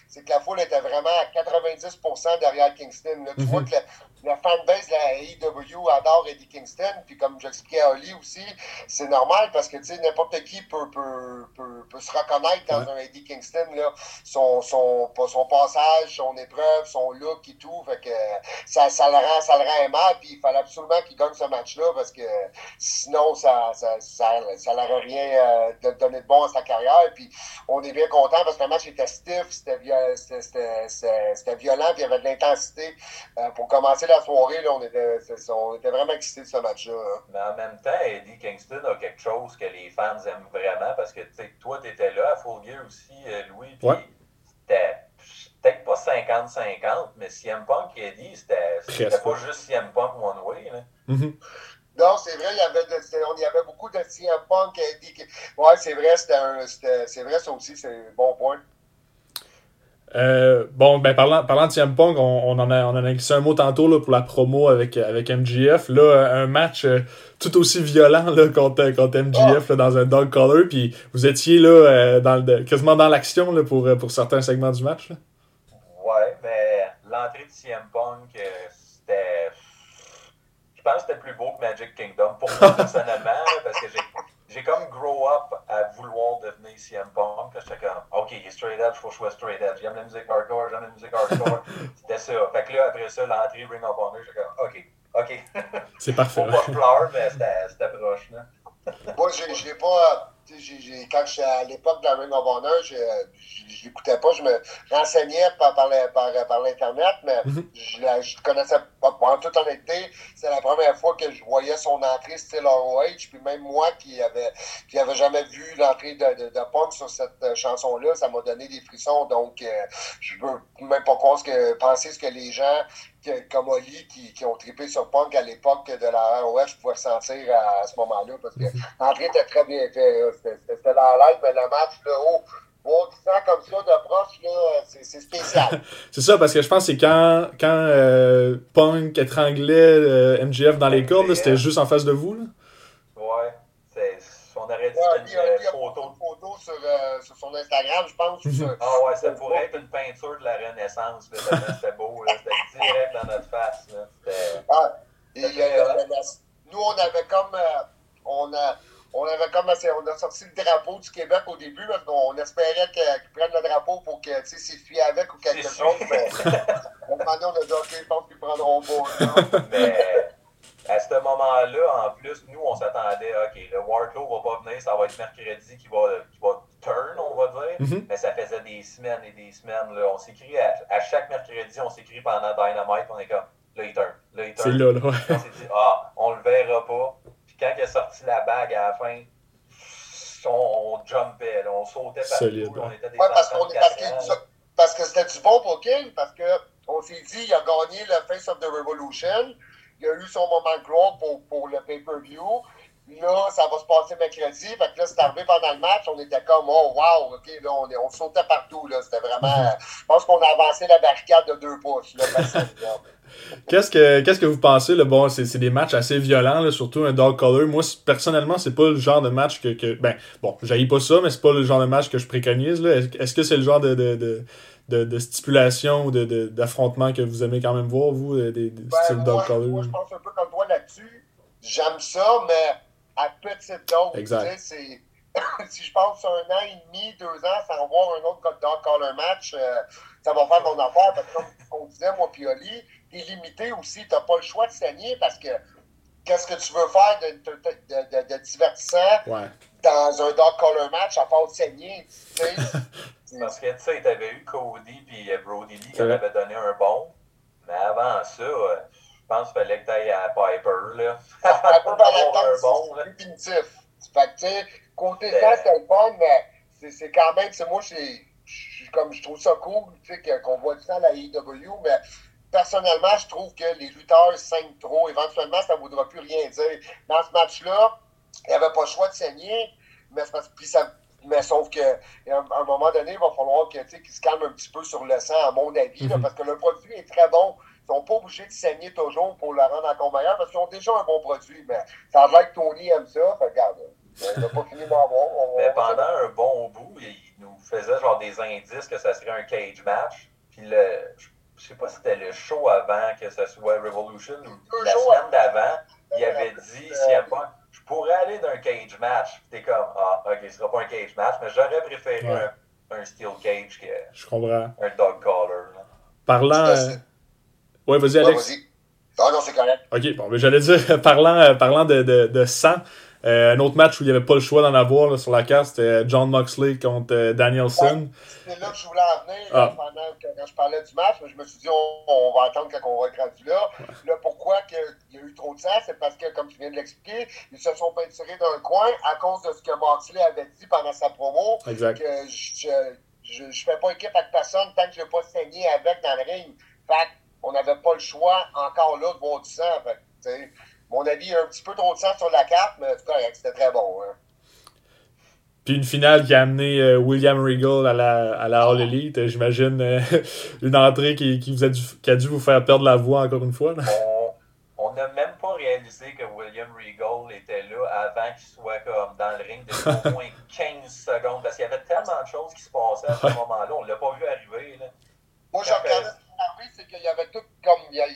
S2: c'est que la foule était vraiment à 90% derrière Kingston. Là. Tu mm -hmm. vois que la fanbase de la AEW adore Eddie Kingston, puis comme j'expliquais à Oli aussi, c'est normal parce que tu sais, n'importe qui peut, peut, peut, peut, se reconnaître dans ouais. un Eddie Kingston, là, son, son, son passage, son épreuve, son look et tout, fait que ça, ça, le, rend, ça le rend aimable, puis il fallait absolument qu'il gagne ce match-là parce que sinon, ça ça, ça, ça n'aurait rien euh, de donner de bon à sa carrière, puis on est bien content parce que le match était stiff, c'était violent, puis il y avait de l'intensité euh, pour commencer la soirée, là, on, était, on était vraiment excités de ce match-là.
S3: Mais en même temps, Eddie Kingston a quelque chose que les fans aiment vraiment parce que toi, tu étais là à Full Gear aussi, euh, Louis. Puis
S1: ouais.
S3: c'était peut-être pas 50-50, mais CM Punk et Eddie, c'était pas juste CM Punk One Way. Là.
S1: Mm -hmm.
S2: Non, c'est vrai, il y, avait de, on y avait beaucoup de CM Punk et Eddie. Ouais, c'est vrai, c'est vrai, ça aussi, c'est un bon point.
S1: Euh, bon, ben parlant, parlant de CM Punk, on, en a, on en a glissé un mot tantôt là, pour la promo avec, avec MGF. Là, un match euh, tout aussi violent là, contre, contre MGF là, dans un dog collar. Puis vous étiez là, euh, dans quasiment dans l'action pour, pour certains segments du match. Là.
S3: Ouais, mais l'entrée de CM Punk, c'était. Je pense que c'était plus beau que Magic Kingdom pour moi personnellement, parce que j'ai j'ai comme grow up à vouloir devenir CM Punk. J'étais comme, OK, il est straight edge, faut que je sois straight edge. J'aime la musique hardcore, j'aime la musique hardcore. C'était ça. Fait que là, après ça, l'entrée Ring of Honor, j'étais comme, OK, OK.
S1: C'est parfait.
S3: Faut pas que je pleure, mais c'était proche. Là.
S2: Moi, je l'ai pas. J ai, quand j'étais à l'époque de la Ring of Honor, je n'écoutais pas, je me renseignais par, par, par, par l'Internet, mais
S1: Mhm.
S2: je ne connaissais pas. En toute honnêteté, c'est la première fois que je voyais son entrée style ROH, puis même moi qui avait, qui avait jamais vu l'entrée de, de, de Punk sur cette euh, chanson-là, ça m'a donné des frissons, donc euh, je veux même pas croire ce que, penser ce que les gens comme Oli qui, qui ont trippé sur Punk à l'époque de la ROH, je pouvais ressentir à, à ce moment-là. Parce que l'entrée était très bien faite. C'était dans l'air, mais le match, là, oh, voir du sang comme ça de proche, là, c'est spécial.
S1: C'est ça, parce que je pense que c'est quand, quand euh, Punk étranglait euh, MJF dans les cordes, c'était juste en face de vous. Là.
S3: Ouais. On aurait dit
S2: Ouais, a
S3: une
S2: photo,
S3: photo.
S2: une photo sur, euh, sur son Instagram, je pense. ou sur-
S3: Ah ouais, ça pourrait être une peinture de la Renaissance. C'était beau. là. C'était direct dans notre face. là.
S2: Ah, et, euh, nous, on avait comme. euh, on, a, on avait comme. On a sorti le drapeau du Québec au début parce qu'on espérait qu'ils prennent le drapeau pour que, tu sais, s'ils fuient avec ou quelque chose.
S3: sûr.
S2: Mais on a dit, OK, je pense qu'ils prendront pas.
S3: Mais à ce moment-là, en plus, nous, on s'attendait, OK, le Wardlow va pas venir, ça va être mercredi qui va, qui va turn, on va dire.
S1: Mhm.
S3: Mais ça faisait des semaines et des semaines. Là. On s'écrit à, à chaque mercredi, on s'écrit pendant Dynamite, on est comme, là, il turn, là, il
S1: C'est
S3: turn.
S1: là, là. ouais.
S3: on s'est dit, ah, on le verra pas. Puis quand il a sorti la bague à la fin, on, on jumpait, là, on sautait partout.
S1: Solide,
S3: là, on était des
S2: Ouais, parce,
S3: enfants
S2: qu'on
S3: de
S2: est- parce,
S3: 4
S2: qu'il
S3: ans,
S2: nous a- parce que c'était du bon booking, parce que on s'est dit, il a gagné le Face of the Revolution, il a eu son moment de gloire pour, pour le pay-per-view. Là, ça va se passer mercredi. Fait que là, c'est arrivé pendant le match. On était comme, oh, wow, OK, là, on, on sautait partout. Là. C'était vraiment. Je pense qu'on a avancé la barricade de deux pouces. Là.
S1: Qu'est-ce que, qu'est-ce que vous pensez? Là? Bon, c'est, c'est des matchs assez violents, là, surtout un dog color. Moi, personnellement, c'est pas le genre de match que. que ben, bon, j'haïs pas ça, mais c'est pas le genre de match que je préconise. Là. Est-ce, est-ce que c'est le genre de, de, de, de, de stipulation ou de, de, d'affrontement que vous aimez quand même voir, vous, euh, des, des
S2: Ben,
S1: styles dog
S2: moi,
S1: color?
S2: moi, je pense un peu comme toi là-dessus. J'aime ça, mais à petite dose.
S1: Exact.
S2: Tu sais, c'est- si je passe un an et demi, deux ans sans voir un autre dog color match, euh, ça va faire mon affaire. Parce que comme on disait, moi, Pioli, t'es limité aussi. T'as pas le choix de saigner parce que qu'est-ce que tu veux faire de, de, de- divertissant
S1: Ouais.
S2: dans un dog color match à part saigner?
S3: Parce que, tu sais, t'avais eu Cody puis euh, Brody Lee qui avait donné un bon. Mais avant ça, euh, je pense qu'il fallait que t'ailles à Piper, là. avoir un bon, là.
S2: c'est définitif. Fait que, tu sais, côté ça, c'était le fun, mais c'est- c'est quand même, c'est moi, c'est- comme je trouve ça cool, tu sais, qu'on voit du ça à la IW, mais personnellement, je trouve que les lutteurs saignent trop. Éventuellement, ça ne voudra plus rien dire. Dans ce match-là, il n'y avait pas le choix de saigner, mais, c'est parce- puis ça- mais sauf que à un, moment donné, il va falloir qu'ils se calment un petit peu sur le sang, à mon avis, là,
S1: Mhm.
S2: parce que le produit est très bon. Ils sont pas obligés de saigner toujours pour le rendre encore meilleur, parce qu'ils ont déjà un bon produit. Mais ça a l'air que Tony aime ça. Fait regarde, on n'a pas fini d'en voir.
S3: Mais pendant un bon bout, il nous faisait genre des indices que ça serait un cage match. Puis le, je sais pas si c'était le show avant que ce soit Revolution ou la semaine d'avant, il avait dit s'il aime pas, pourrais aller d'un cage match. T'es comme, ah, ok, ce sera pas un cage match, mais j'aurais préféré
S1: Ouais.
S3: un, un steel cage
S1: Je comprends.
S3: qu'un dog collar. là.
S1: Parlant. Euh. Ouais, vas-y, Alex.
S2: vas-y. Ah non, c'est correct.
S1: Ok, bon, mais j'allais dire, parlant, euh, parlant de, de, de sang, euh, un autre match où il n'y avait pas le choix d'en avoir là, sur la carte, c'était John Moxley contre euh, Danielson.
S2: C'est là que je voulais en venir
S1: Ah.
S2: pendant que quand je parlais du match, mais je me suis dit on, on va attendre quand on va être rendu là. Là, pourquoi il y a eu trop de sang? C'est parce que, comme tu viens de l'expliquer, ils se sont peinturés le coin à cause de ce que Moxley avait dit pendant sa promo.
S1: Exact.
S2: que je, je, je fais pas équipe avec personne tant que je n'ai pas saigné avec dans le ring. Fait on n'avait pas le choix encore là de voir du sang. Fait mon avis, un petit peu trop de sang sur la carte, mais c'est correct, c'était très bon. Hein.
S1: Puis une finale qui a amené euh, William Regal à la, à la All Elite. Euh, J'imagine euh, une entrée qui, qui, vous a dû, qui a dû vous faire perdre la voix encore une fois. là.
S3: On- n'a même pas réalisé que William Regal était là avant qu'il soit comme dans le ring depuis au moins 15 secondes. Parce qu'il y avait tellement de choses qui se passaient à ce moment-là. On l'a pas vu arriver. Là.
S2: Moi, je
S3: Parfait.
S2: regardais ce qui est arrivé, c'est qu'il y avait tout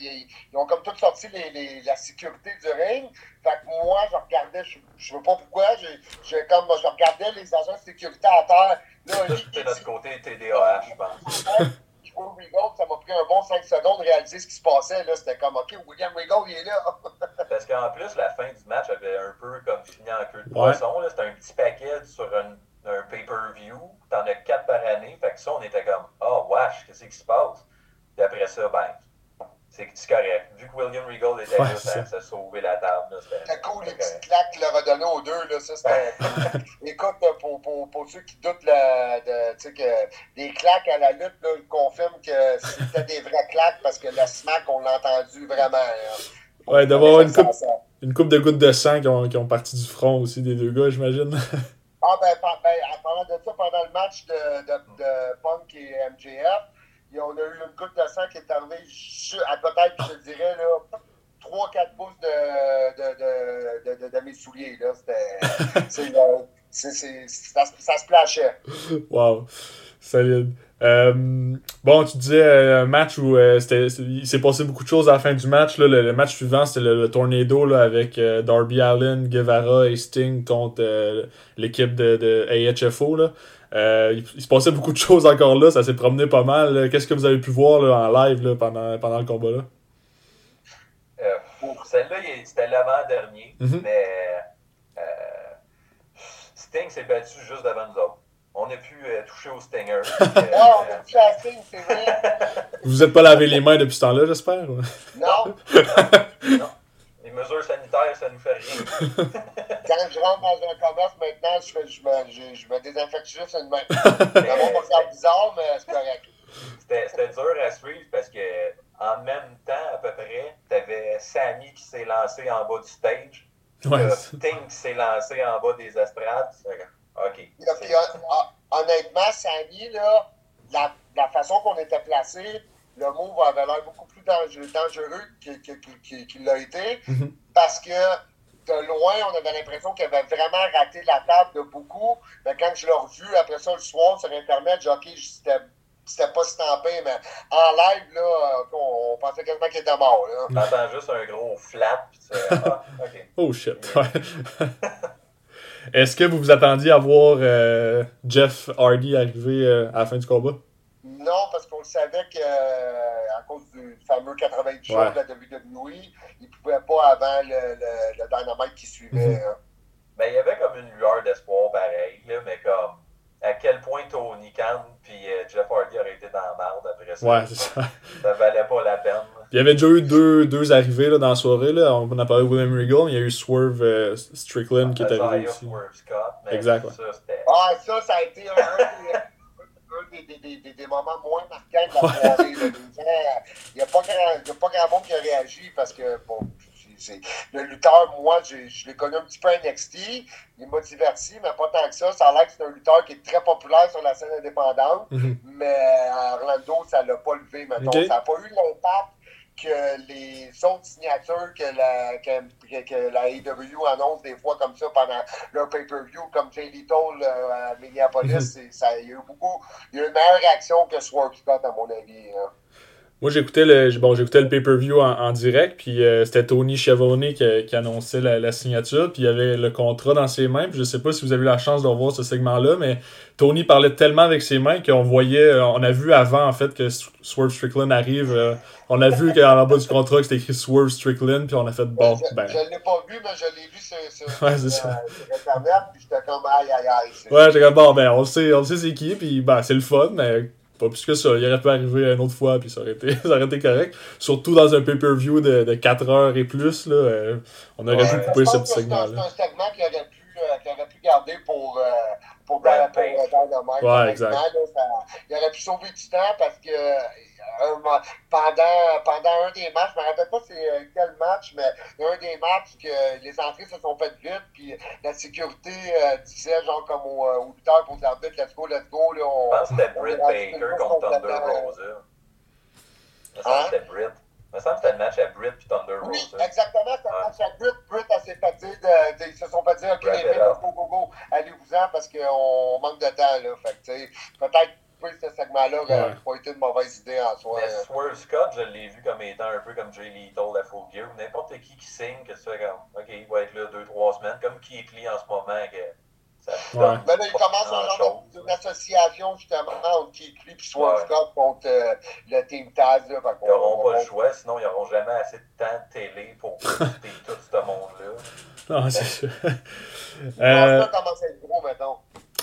S2: ils ont comme tout sorti les, les- la sécurité du ring. Fait que moi, je regardais, je, je sais pas pourquoi, j'ai comme, je regardais les agents de sécurité à terre. Là, dit-
S3: notre côté TDAH, je pense.
S2: Je vois Regal, ça m'a pris un bon 5 secondes de réaliser ce qui se passait. là. C'était comme, OK, William Regal, il est là.
S3: Parce qu'en plus, la fin du match avait un peu comme fini en queue de poisson. là. C'était un petit paquet sur un, un pay-per-view. T'en as quatre par année. Fait que ça, on était comme, oh, wesh, qu'est-ce qui se passe? Puis après ça, ben, c'est correct. Vu que William Regal était
S1: Ouais,
S3: là, ça,
S1: ça.
S3: a sauvé la table. là, c'était-
S2: cool, les petites claques qu'il leur a données aux deux. Là, ça. Écoute, pour, pour, pour ceux qui doutent là, de, tu sais, que des claques à la lutte, là, je confirme que c'était des vraies claques parce que le smack, on l'a entendu vraiment. hein.
S1: Ouais, d'avoir une coupe, une coupe de gouttes de sang qui ont, qui ont parti du front aussi des deux gars, j'imagine.
S2: Ah, ben, ben, en parlant de ça, pendant le match de, de, de Punk et MJF, on a eu une goutte de sang qui est arrivée à peut-être, je te dirais, là, 3-4 pouces de, de, de, de, mes souliers. Là. C'était, c'est, euh, ça, se- ça se plachait.
S1: Wow, solide. Euh, bon, tu disais euh, un match où euh, c'était, il s'est passé beaucoup de choses à la fin du match. Là. Le, le match suivant, c'était le, le Tornado là, avec euh, Darby Allen, Guevara et Sting contre l'équipe de, de AHFO. Là. Euh, il, se passait beaucoup de choses encore là, ça s'est promené pas mal. Qu'est-ce que vous avez pu voir là, en live là, pendant, pendant le combat là?
S3: Euh, pour celle-là, c'était l'avant-dernier,
S1: Mhm.
S3: mais euh, Sting s'est battu juste devant nous autres. On a pu euh, toucher au Stinger. euh,
S2: Ah, on a touché à Sting, c'est vrai.
S1: Vous vous êtes pas lavé les mains depuis ce temps-là, j'espère?
S2: Non,
S3: les mesures sanitaires, ça nous fait rien.
S2: quand je rentre dans un commerce maintenant, je, fais- je, me, je, je me désinfecte juste une main. Bizarre, mais c'est correct.
S3: C'était dur à suivre parce que en même temps, à peu près, t'avais Sammy qui s'est lancé en bas du stage.
S1: Ouais,
S3: Sting qui s'est lancé en bas des estrades. OK.
S2: Puis, puis, hon- hon- honnêtement, Samy, là, la, la façon qu'on était placé, le move avait l'air beaucoup plus dangereux, dangereux que- que- que- que- qu'il l'a été.
S1: Mhm.
S2: Parce que de loin, on avait l'impression qu'il avait vraiment raté la table de beaucoup. Mais quand je l'ai revu après ça le soir sur Internet, j'ai dit, OK, c'était c'était pas stampé, mais en live, là, on, on pensait quasiment qu'il était mort. Là.
S3: Juste un gros flap, ah.
S1: Oh shit. Ouais. Est-ce que vous vous attendiez à voir euh, Jeff Hardy arriver euh, à la fin du combat?
S2: Non, parce qu'on savait que euh, cause du fameux 90 jours
S1: Ouais.
S2: de la WWE, il ne pouvait pas avant le, le, le Dynamite qui suivait.
S1: Mhm.
S2: hein.
S3: Ben, il y avait comme une lueur d'espoir pareil, là, mais comme à quel point Tony Khan puis euh, Jeff Hardy auraient été dans la merde après ça.
S1: Ouais, c'est ça.
S3: Ça valait pas la peine.
S1: Il y avait déjà eu deux, deux arrivées là, dans la soirée. Là. On a parlé de William Regal, mais il y a eu Swerve euh, Strickland qui est arrivé
S3: Isaiah
S1: aussi.
S3: Swerve Scott, mais
S1: Exact, ouais.
S3: ça, c'était...
S2: Ah, ça, ça a été un des, des, des, des, moments moins marquants de la soirée. Il n'y a, pas grand- il y a pas grand monde qui a réagi parce que, bon, le lutteur, moi, je l'ai connu un petit peu à NXT. Il m'a diverti, mais pas tant que ça. Ça a l'air que c'est un lutteur qui est très populaire sur la scène indépendante.
S1: Mhm.
S2: Mais à Orlando, ça l'a pas levé, mettons.
S1: Ok.
S2: Ça n'a pas eu l'impact que les autres signatures que la, que, que la AEW annonce des fois comme ça pendant leur pay-per-view, comme Jay Little euh, à Minneapolis, c'est- ça, il y a eu beaucoup, il y a eu une meilleure réaction que Scott, à mon avis. hein.
S1: Moi, j'écoutais le, bon, j'écoutais le pay-per-view en, en direct, puis euh, c'était Tony Schiavone qui, qui annonçait la, la signature, puis il y avait le contrat dans ses mains. Puis je sais pas si vous avez eu la chance de revoir ce segment-là, mais Tony parlait tellement avec ses mains qu'on voyait, euh, on a vu avant en fait que Swerve Strickland arrive. euh, on a vu qu'en bas du contrat c'était écrit Swerve Strickland, puis on a fait bon,
S2: je
S1: ben.
S2: ne l'ai pas vu, mais je l'ai vu sur, sur,
S1: Ouais,
S2: sur,
S1: ça.
S2: sur Internet, puis j'étais comme aïe aïe aïe.
S1: Ouais, j'étais comme bon, ben on le sait, on le sait c'est qui, puis ben c'est le fun, mais pas plus que ça. Il aurait pu arriver une autre fois, puis ça aurait été, ça aurait été correct. Surtout dans un pay-per-view de, de 4 heures et plus, là, euh, on aurait
S3: Ouais.
S1: pu couper ce petit
S2: c'est un-
S1: segment-là.
S2: C'est un segment qu'il aurait pu, euh, qu'il aurait pu garder pour, euh, pour, pour, pour euh, Dynamite.
S1: Ouais, exact.
S2: là, ça- il aurait pu sauver du temps parce que euh, un mo- pendant, pendant un des matchs, je me rappelle pas c'est euh, quel match, mais un des matchs que les entrées se sont faites vite, puis la sécurité euh, disait genre comme au, euh, au lutteur pour dire let's go, let's go. Là, on,
S3: Je pense que c'était Britt Baker contre Thunder. Rosa. Il me semble
S2: Hein?
S3: que c'était Britt. Il me semble que c'était le match à Britt puis Thunder
S2: Oui,
S3: Rosa.
S2: exactement. C'est un
S3: Ouais.
S2: match à Brit. Brit, elle s'est fait dire, de- de- ils se sont fait dire, OK, les filles, go, go, go, allez-vous-en parce qu'on manque de temps, là. Fait que, peut-être que ce segment-là n'aurait
S1: Ouais.
S2: pas été une mauvaise idée en soi.
S3: Mais. Swerve Scott, je l'ai vu comme étant un peu comme Jay Lethal à Full Gear. N'importe qui qui signe, que tu fais comme, OK, il va être là deux, trois semaines, comme Keith Lee en ce moment, que ça
S1: Ouais.
S2: Mais là, il commence un genre
S3: grand-chose,
S2: de-
S3: là.
S2: d'une association, justement, entre Keith Lee et Swerve
S3: Ouais.
S2: Scott contre euh, le Team Taz. Là,
S3: Ils n'auront pas le choix, sinon ils n'auront jamais assez de temps de télé pour de tout ce monde-là.
S1: Non, c'est sûr.
S2: Je pense
S1: Euh,
S2: pas commence à être gros, mettons.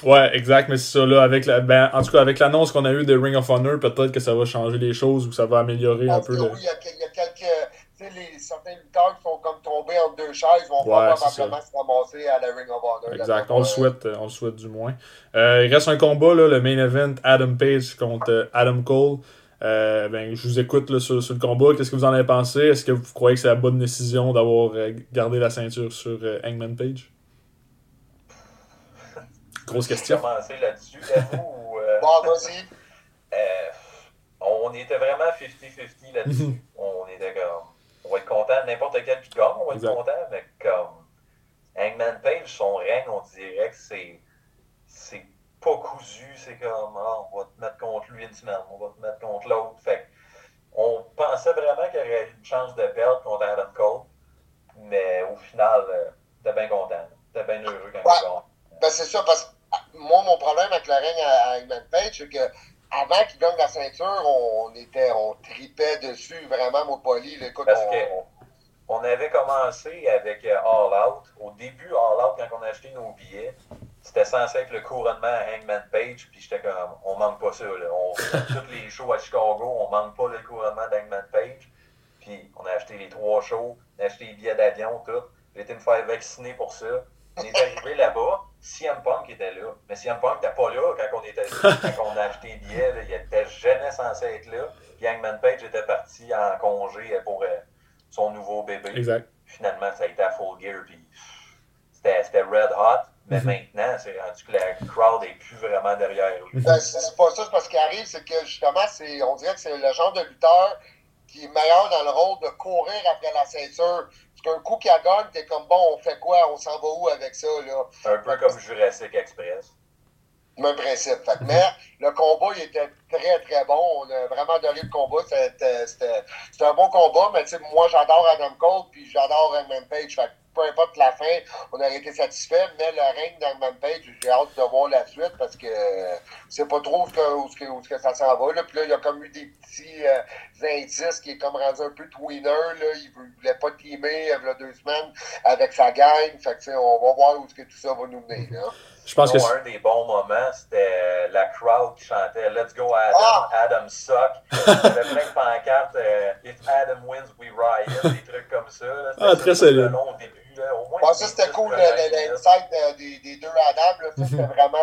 S1: Ouais, exact, mais c'est ça, là, avec la, ben, en tout cas, avec l'annonce qu'on a eue de Ring of Honor, peut-être que ça va changer les choses ou que ça va améliorer un peu le.
S2: oui, il y, a, il y a quelques tu sais, les, certains lutteurs qui sont comme tombés entre deux chaises vont
S1: Ouais,
S2: probablement se ramasser à la Ring of Honor.
S1: Exact,
S2: Là,
S1: on le
S2: euh,
S1: souhaite, euh, on le souhaite du moins. Euh, il reste un combat, là, le main event, Adam Page contre euh, Adam Cole. Euh, ben, je vous écoute là, sur, sur le combat. Qu'est-ce que vous en avez pensé? Est-ce que vous croyez que c'est la bonne décision d'avoir euh, gardé la ceinture sur euh, Hangman Page? Grosse question.
S3: commencer là-dessus, ou, euh,
S2: Bon, vas-y.
S3: euh, on était vraiment 50-50 là-dessus. on était comme, on va être content de n'importe quel qui gagne, on va être content, mais comme Hangman Page, son règne, on dirait que c'est, c'est pas cousu, c'est comme, ah, on va te mettre contre lui une semaine, on va te mettre contre l'autre. Fait que on pensait vraiment qu'il y aurait une chance de perdre contre Adam Cole, mais au final, euh, t'es bien content, t'es bien heureux quand
S2: Ouais.
S3: il gagne.
S2: Ben, c'est ça, parce que moi, mon problème avec le règne à, Hangman Page, c'est que avant qu'il gagne la ceinture, on, était, on tripait dessus vraiment, mon poli. Écoute,
S3: Parce
S2: on-
S3: que on avait commencé avec euh, All Out. Au début, All Out, quand on a acheté nos billets, c'était censé être le couronnement à Hangman Page, puis j'étais comme, on manque pas ça. Là. On, toutes les shows à Chicago, on manque pas le couronnement d'Hangman Page. Puis on a acheté les trois shows, on a acheté les billets d'avion, tout. J'ai été me faire vacciner pour ça. On est arrivé là-bas, CM Punk était là. Mais CM Punk n'était pas là quand on, était, quand on a acheté les billets. là. Il était jamais censé être là. Puis Hangman Page était parti en congé pour euh, son nouveau bébé.
S1: Exact.
S3: Finalement, ça a été à full gear. Puis c'était c'était red hot. Mais
S1: Mhm.
S3: maintenant, c'est rendu que la crowd est plus vraiment derrière lui.
S2: Ben, c'est c'est pas ça, c'est parce qu'il arrive, c'est que justement, c'est, on dirait que c'est le genre de lutteur qui est meilleur dans le rôle de courir après la ceinture. Parce qu'un coup qu'il a gagne, t'es comme bon, on fait quoi, on s'en va où avec ça, là?
S3: Un peu comme Jurassic Express.
S2: Même principe. Fait que, mais le combat, il était très, très bon. On a vraiment adoré le combat. C'était un bon combat, mais moi, j'adore Adam Cole, puis j'adore Hangman Page. Fait peu importe la fin, on aurait été satisfait, mais le règne d'Hangman Page, j'ai hâte de voir la suite parce que euh, c'est pas trop où, ce que, où, ce que, où ce que ça s'en va. Là. Puis là, il y a comme eu des petits euh, indices qui est comme rendu un peu tweener. Là. Il, il voulait pas teamer euh, il y a deux semaines avec sa gang. Fait que, on va voir où ce que tout ça va nous mener. Là.
S1: Je pense que
S3: un des bons moments, c'était la crowd qui chantait Let's go Adam,
S2: Ah!
S3: Adam suck. Il y avait plein de pancartes euh, If Adam wins, we riot, des trucs comme ça. là.
S1: Ah, très solide.
S3: long au début. Là. Au moins,
S2: Ouais, ça, c'était cool,
S3: minutes.
S2: l'insight euh, des, des deux Adam. Là, ça, c'était vraiment.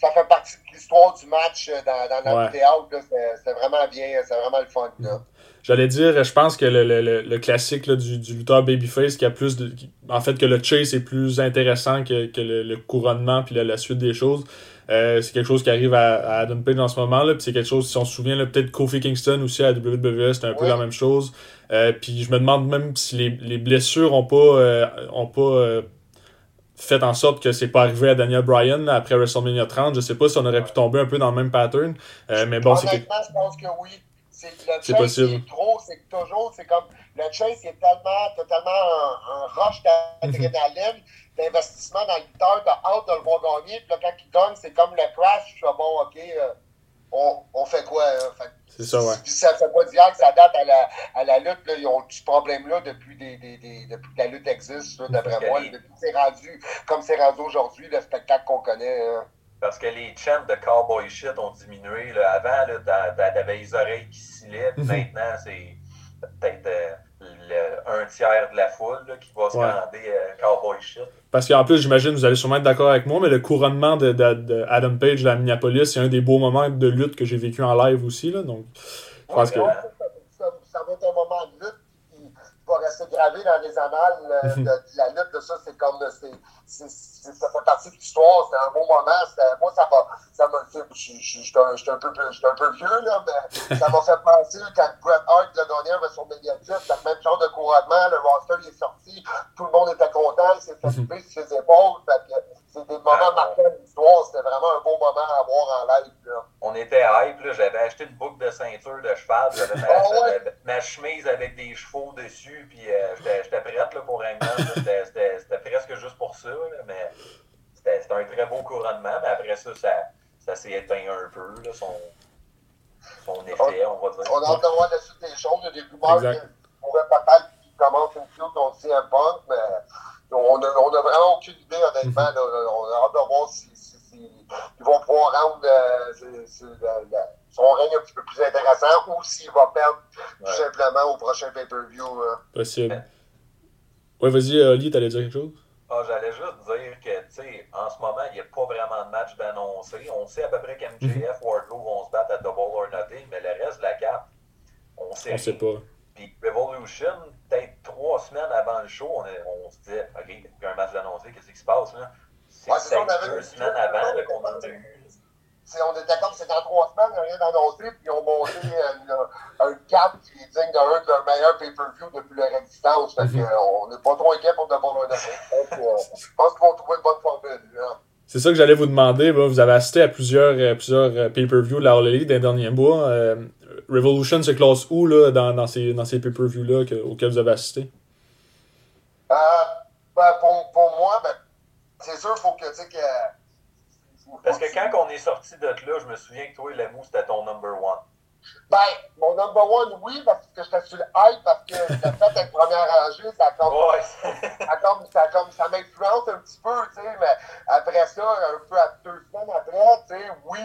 S2: Ça fait partie de l'histoire du match euh, dans, dans notre
S1: Ouais.
S2: théâtre. là. C'était vraiment bien. C'était vraiment le fun. Là.
S1: J'allais dire, je pense que le, le, le, le classique là, du, du lutteur babyface qui a plus de. qui- en fait, que le chase est plus intéressant que, que le, le couronnement puis la, la suite des choses. Euh, c'est quelque chose qui arrive à, à Adam Page en ce moment. Là, puis c'est quelque chose, si on se souvient, peut-être Kofi Kingston aussi à WWE, c'était un peu
S2: Ouais.
S1: la même chose. Euh, puis je me demande même si les, les blessures ont pas, euh, ont pas euh, fait en sorte que c'est pas arrivé à Daniel Bryan là, après WrestleMania 30. Je sais pas si on aurait pu tomber un peu dans le même pattern. Euh, mais bon, c'est que-
S2: Honnêtement, je pense que oui. C'est
S1: possible.
S2: qui est trop, c'est que toujours, c'est comme le chase est tellement, totalement un, un rush d'adrénaline, d'investissement dans le lutteur, t'as hâte de le voir gagner, puis là, quand il gagne, c'est comme le crash, suis bon, ok, euh, on, on fait quoi? hein?
S1: C'est ça, ouais.
S2: Ça fait pas d'hier que ça date à la, à la lutte. Là. Ils ont ce problème-là depuis, des, des, des- depuis que la lutte existe, là, d'après moi.
S3: les-
S2: Depuis que c'est rendu comme c'est rendu aujourd'hui, le spectacle qu'on connaît. hein.
S3: Parce que les chants de cowboy shit ont diminué. Là. Avant, là, t'a- t'a- t'avais les oreilles qui scillaient. puis
S1: Mhm.
S3: Maintenant, c'est peut-être euh, le- un tiers de la foule là, qui va se
S1: Ouais.
S3: euh, cowboy shit.
S1: Parce qu'en plus, j'imagine, vous allez sûrement être d'accord avec moi, mais le couronnement de, de- de Adam Page à Minneapolis, c'est un des beaux moments de lutte que j'ai vécu en live aussi. Là, donc, je pense que.
S2: Ça, ça- ça va être un moment de lutte va rester gravé dans les annales euh, de, de la lutte. de ça, c'est comme c'est, c'est- c'est- ça fait partie de l'histoire. C'est un beau moment. Moi, ça m'a. Ça je- suis un, un peu, un vieux, là, mais ça m'a fait penser quand Bret Hart l'a gagné avec son médiatif, c'est le même genre de couronnement. Le roster il est sorti, tout le monde était content, il s'est fait couper sur ses épaules. Fait que c'est des moments
S3: Ah,
S2: marquants de l'histoire. C'était vraiment un beau moment à voir en live. Là.
S3: On était hype. J'avais acheté une boucle de ceinture de cheval. J'avais ma,
S2: Ah ouais?
S3: ma chemise avec des chevaux dessus. Puis euh, j'étais prête là, pour un. C'était- presque juste pour ça. là, mais c'était un très beau couronnement. Mais après ça, ça, ça s'est éteint un peu. Là, son, son effet, on va dire.
S2: On a hâte de voir la suite des choses. Il y a des rumeurs
S1: Exact.
S2: qu'il pourrait peut-être qu'il commence une feud contre CM Punk, mais on n'a on a vraiment aucune idée, honnêtement. là. on a hâte de voir si, si- si- ils vont pouvoir rendre euh, la, la- son règne un petit peu plus intéressant ou s'il va perdre
S3: Ouais.
S2: tout simplement au prochain pay-per-view. là.
S1: Possible. Ouais, vas-y, Oli, t'allais dire quelque chose?
S3: Ah, J'allais juste dire que, tu sais, en ce moment, il n'y a pas vraiment de match d'annoncé. On sait à peu près qu'MJF, Wardlow vont se battre à Double or Nothing, mais le reste de la carte, on sait
S1: On sait pas.
S3: Puis Revolution, peut-être trois semaines avant le show, on, est- on se disait, OK, il y a un match d'annoncé, qu'est-ce qui se passe là? C'est
S2: Ouais,
S3: peut-être deux semaines avant qu'on
S2: on est d'accord que c'est dans trois semaines, il n'y a rien d'annoncé, puis ils ont monté une- un cap qui est digne d'un de leurs meilleurs pay-per-view depuis leur existence. Fait
S1: Mhm.
S2: euh, on n'est pas trop inquiet pour. Donc, euh, je pense qu'ils vont trouver une bonne formule. là.
S1: C'est ça que j'allais vous demander. bah, Vous avez assisté à plusieurs, euh, plusieurs euh, pay-per-view de la All Elite des derniers mois. Euh, Revolution se classe où là, dans, dans ces, dans ces pay-per-view-là que- auxquels vous avez assisté?
S2: Euh, ben, pour, pour moi, ben, c'est sûr, il faut que, tu sais, que.
S3: Parce que quand on est sorti de là, je me souviens que toi et Lemou, c'était ton number one.
S2: Ben, mon number one, oui, parce que j'étais sur le hype, parce que j'ai fait être première rangée, ça comme, ça comme, ça, a comme, ça m'influence un petit peu, tu sais, mais après ça, un peu à deux semaines après, tu sais, oui,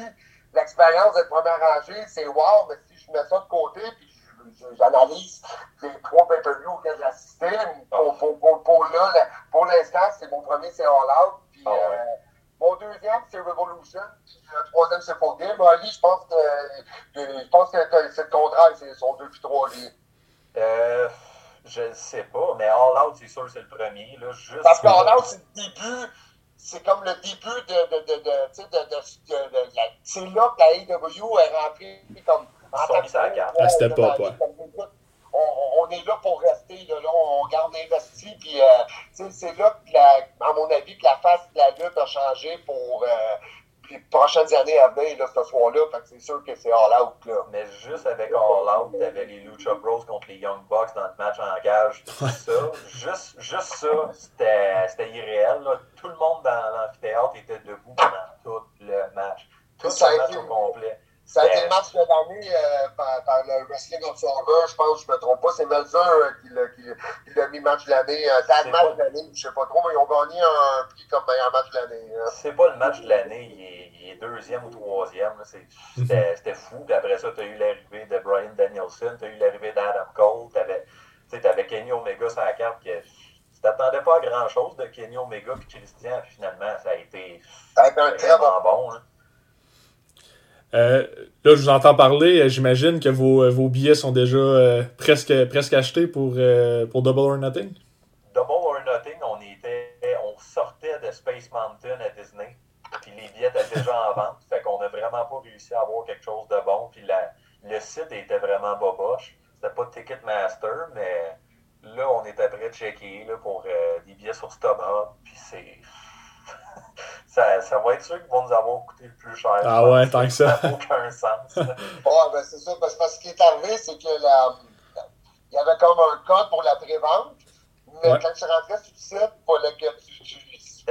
S2: l'expérience d'être première rangée, c'est wow, mais si je mets ça de côté, puis j'analyse les trois pay-per-views auxquels j'ai assisté, pour, pour, pour, pour là, pour l'instant, c'est mon premier, c'est All Out, puis
S3: Ah ouais.
S2: euh, mon deuxième, c'est Revolution, puis le troisième, c'est Game. Ali, je pense que, je pense que c'est le contraire, c'est son deux puis trois, lui.
S3: Euh, je ne sais pas, mais All Out, c'est sûr, c'est le premier. Là, juste
S2: Parce que All Out, c'est le début, c'est comme le début de, de, de, de, de, c'est là que la AEW est rentrée comme
S3: Ils sont mis sur la carte.
S1: À ouais.
S2: On, est là pour rester, là, là, on garde investi, puis euh, c'est là que, la, à mon avis, que la face de la lutte a changé pour euh, les prochaines années à venir, là, ce soir-là, fait que c'est sûr que c'est all out, là.
S3: Mais juste avec All Out, t'avais les Lucha Bros contre les Young Bucks dans le match en gage, tout ça. Juste, juste ça, c'était c'était irréel. Là. Tout le monde dans l'amphithéâtre était debout pendant tout le match. Tout
S2: Ça a
S3: le match
S2: été-
S3: au complet.
S2: Ça a été
S3: Ben,
S2: le match de l'année euh, par, par le Wrestling Observer, je pense, je me trompe pas. C'est Melzer euh, qui l'a qui, qui l'a mis match de l'année, euh,
S3: C'est
S2: match
S3: pas-
S2: de l'année, je sais pas trop, mais ils ont gagné un prix comme meilleur match de l'année. hein.
S3: C'est pas le match de l'année, il est, il est deuxième ou troisième. là. C'est- C'était c'était fou. Puis après ça, tu as eu l'arrivée de Brian Danielson, tu as eu l'arrivée d'Adam Cole, tu avais Kenny Omega sur la carte. Que, tu t'attendais pas à grand chose de Kenny Omega puis Christian, puis finalement, ça a été
S2: Ça a été un très bon.
S3: vraiment bon. hein.
S1: Euh, là, je vous entends parler. euh, J'imagine que vos, euh, vos billets sont déjà presque, presque achetés pour, pour Double or Nothing?
S3: Double or Nothing, on était, on sortait de Space Mountain à Disney, puis les billets étaient déjà en vente, fait qu'on n'a vraiment pas réussi à avoir quelque chose de bon, puis la, le site était vraiment boboche. C'était pas Ticketmaster, mais là, on était prêt de checker là, pour des billets sur StubHub, puis c'est... ça, ça va être ceux qui vont nous avoir coûté le plus cher.
S1: Ah ouais, tant que ça.
S3: Ça n'a aucun sens.
S2: Ouais, ben c'est ça, parce, parce que ce qui est arrivé, c'est que la, il y avait comme un code pour la prévente, mais
S1: Ouais.
S2: quand tu rentrais sur le site, il fallait que tu,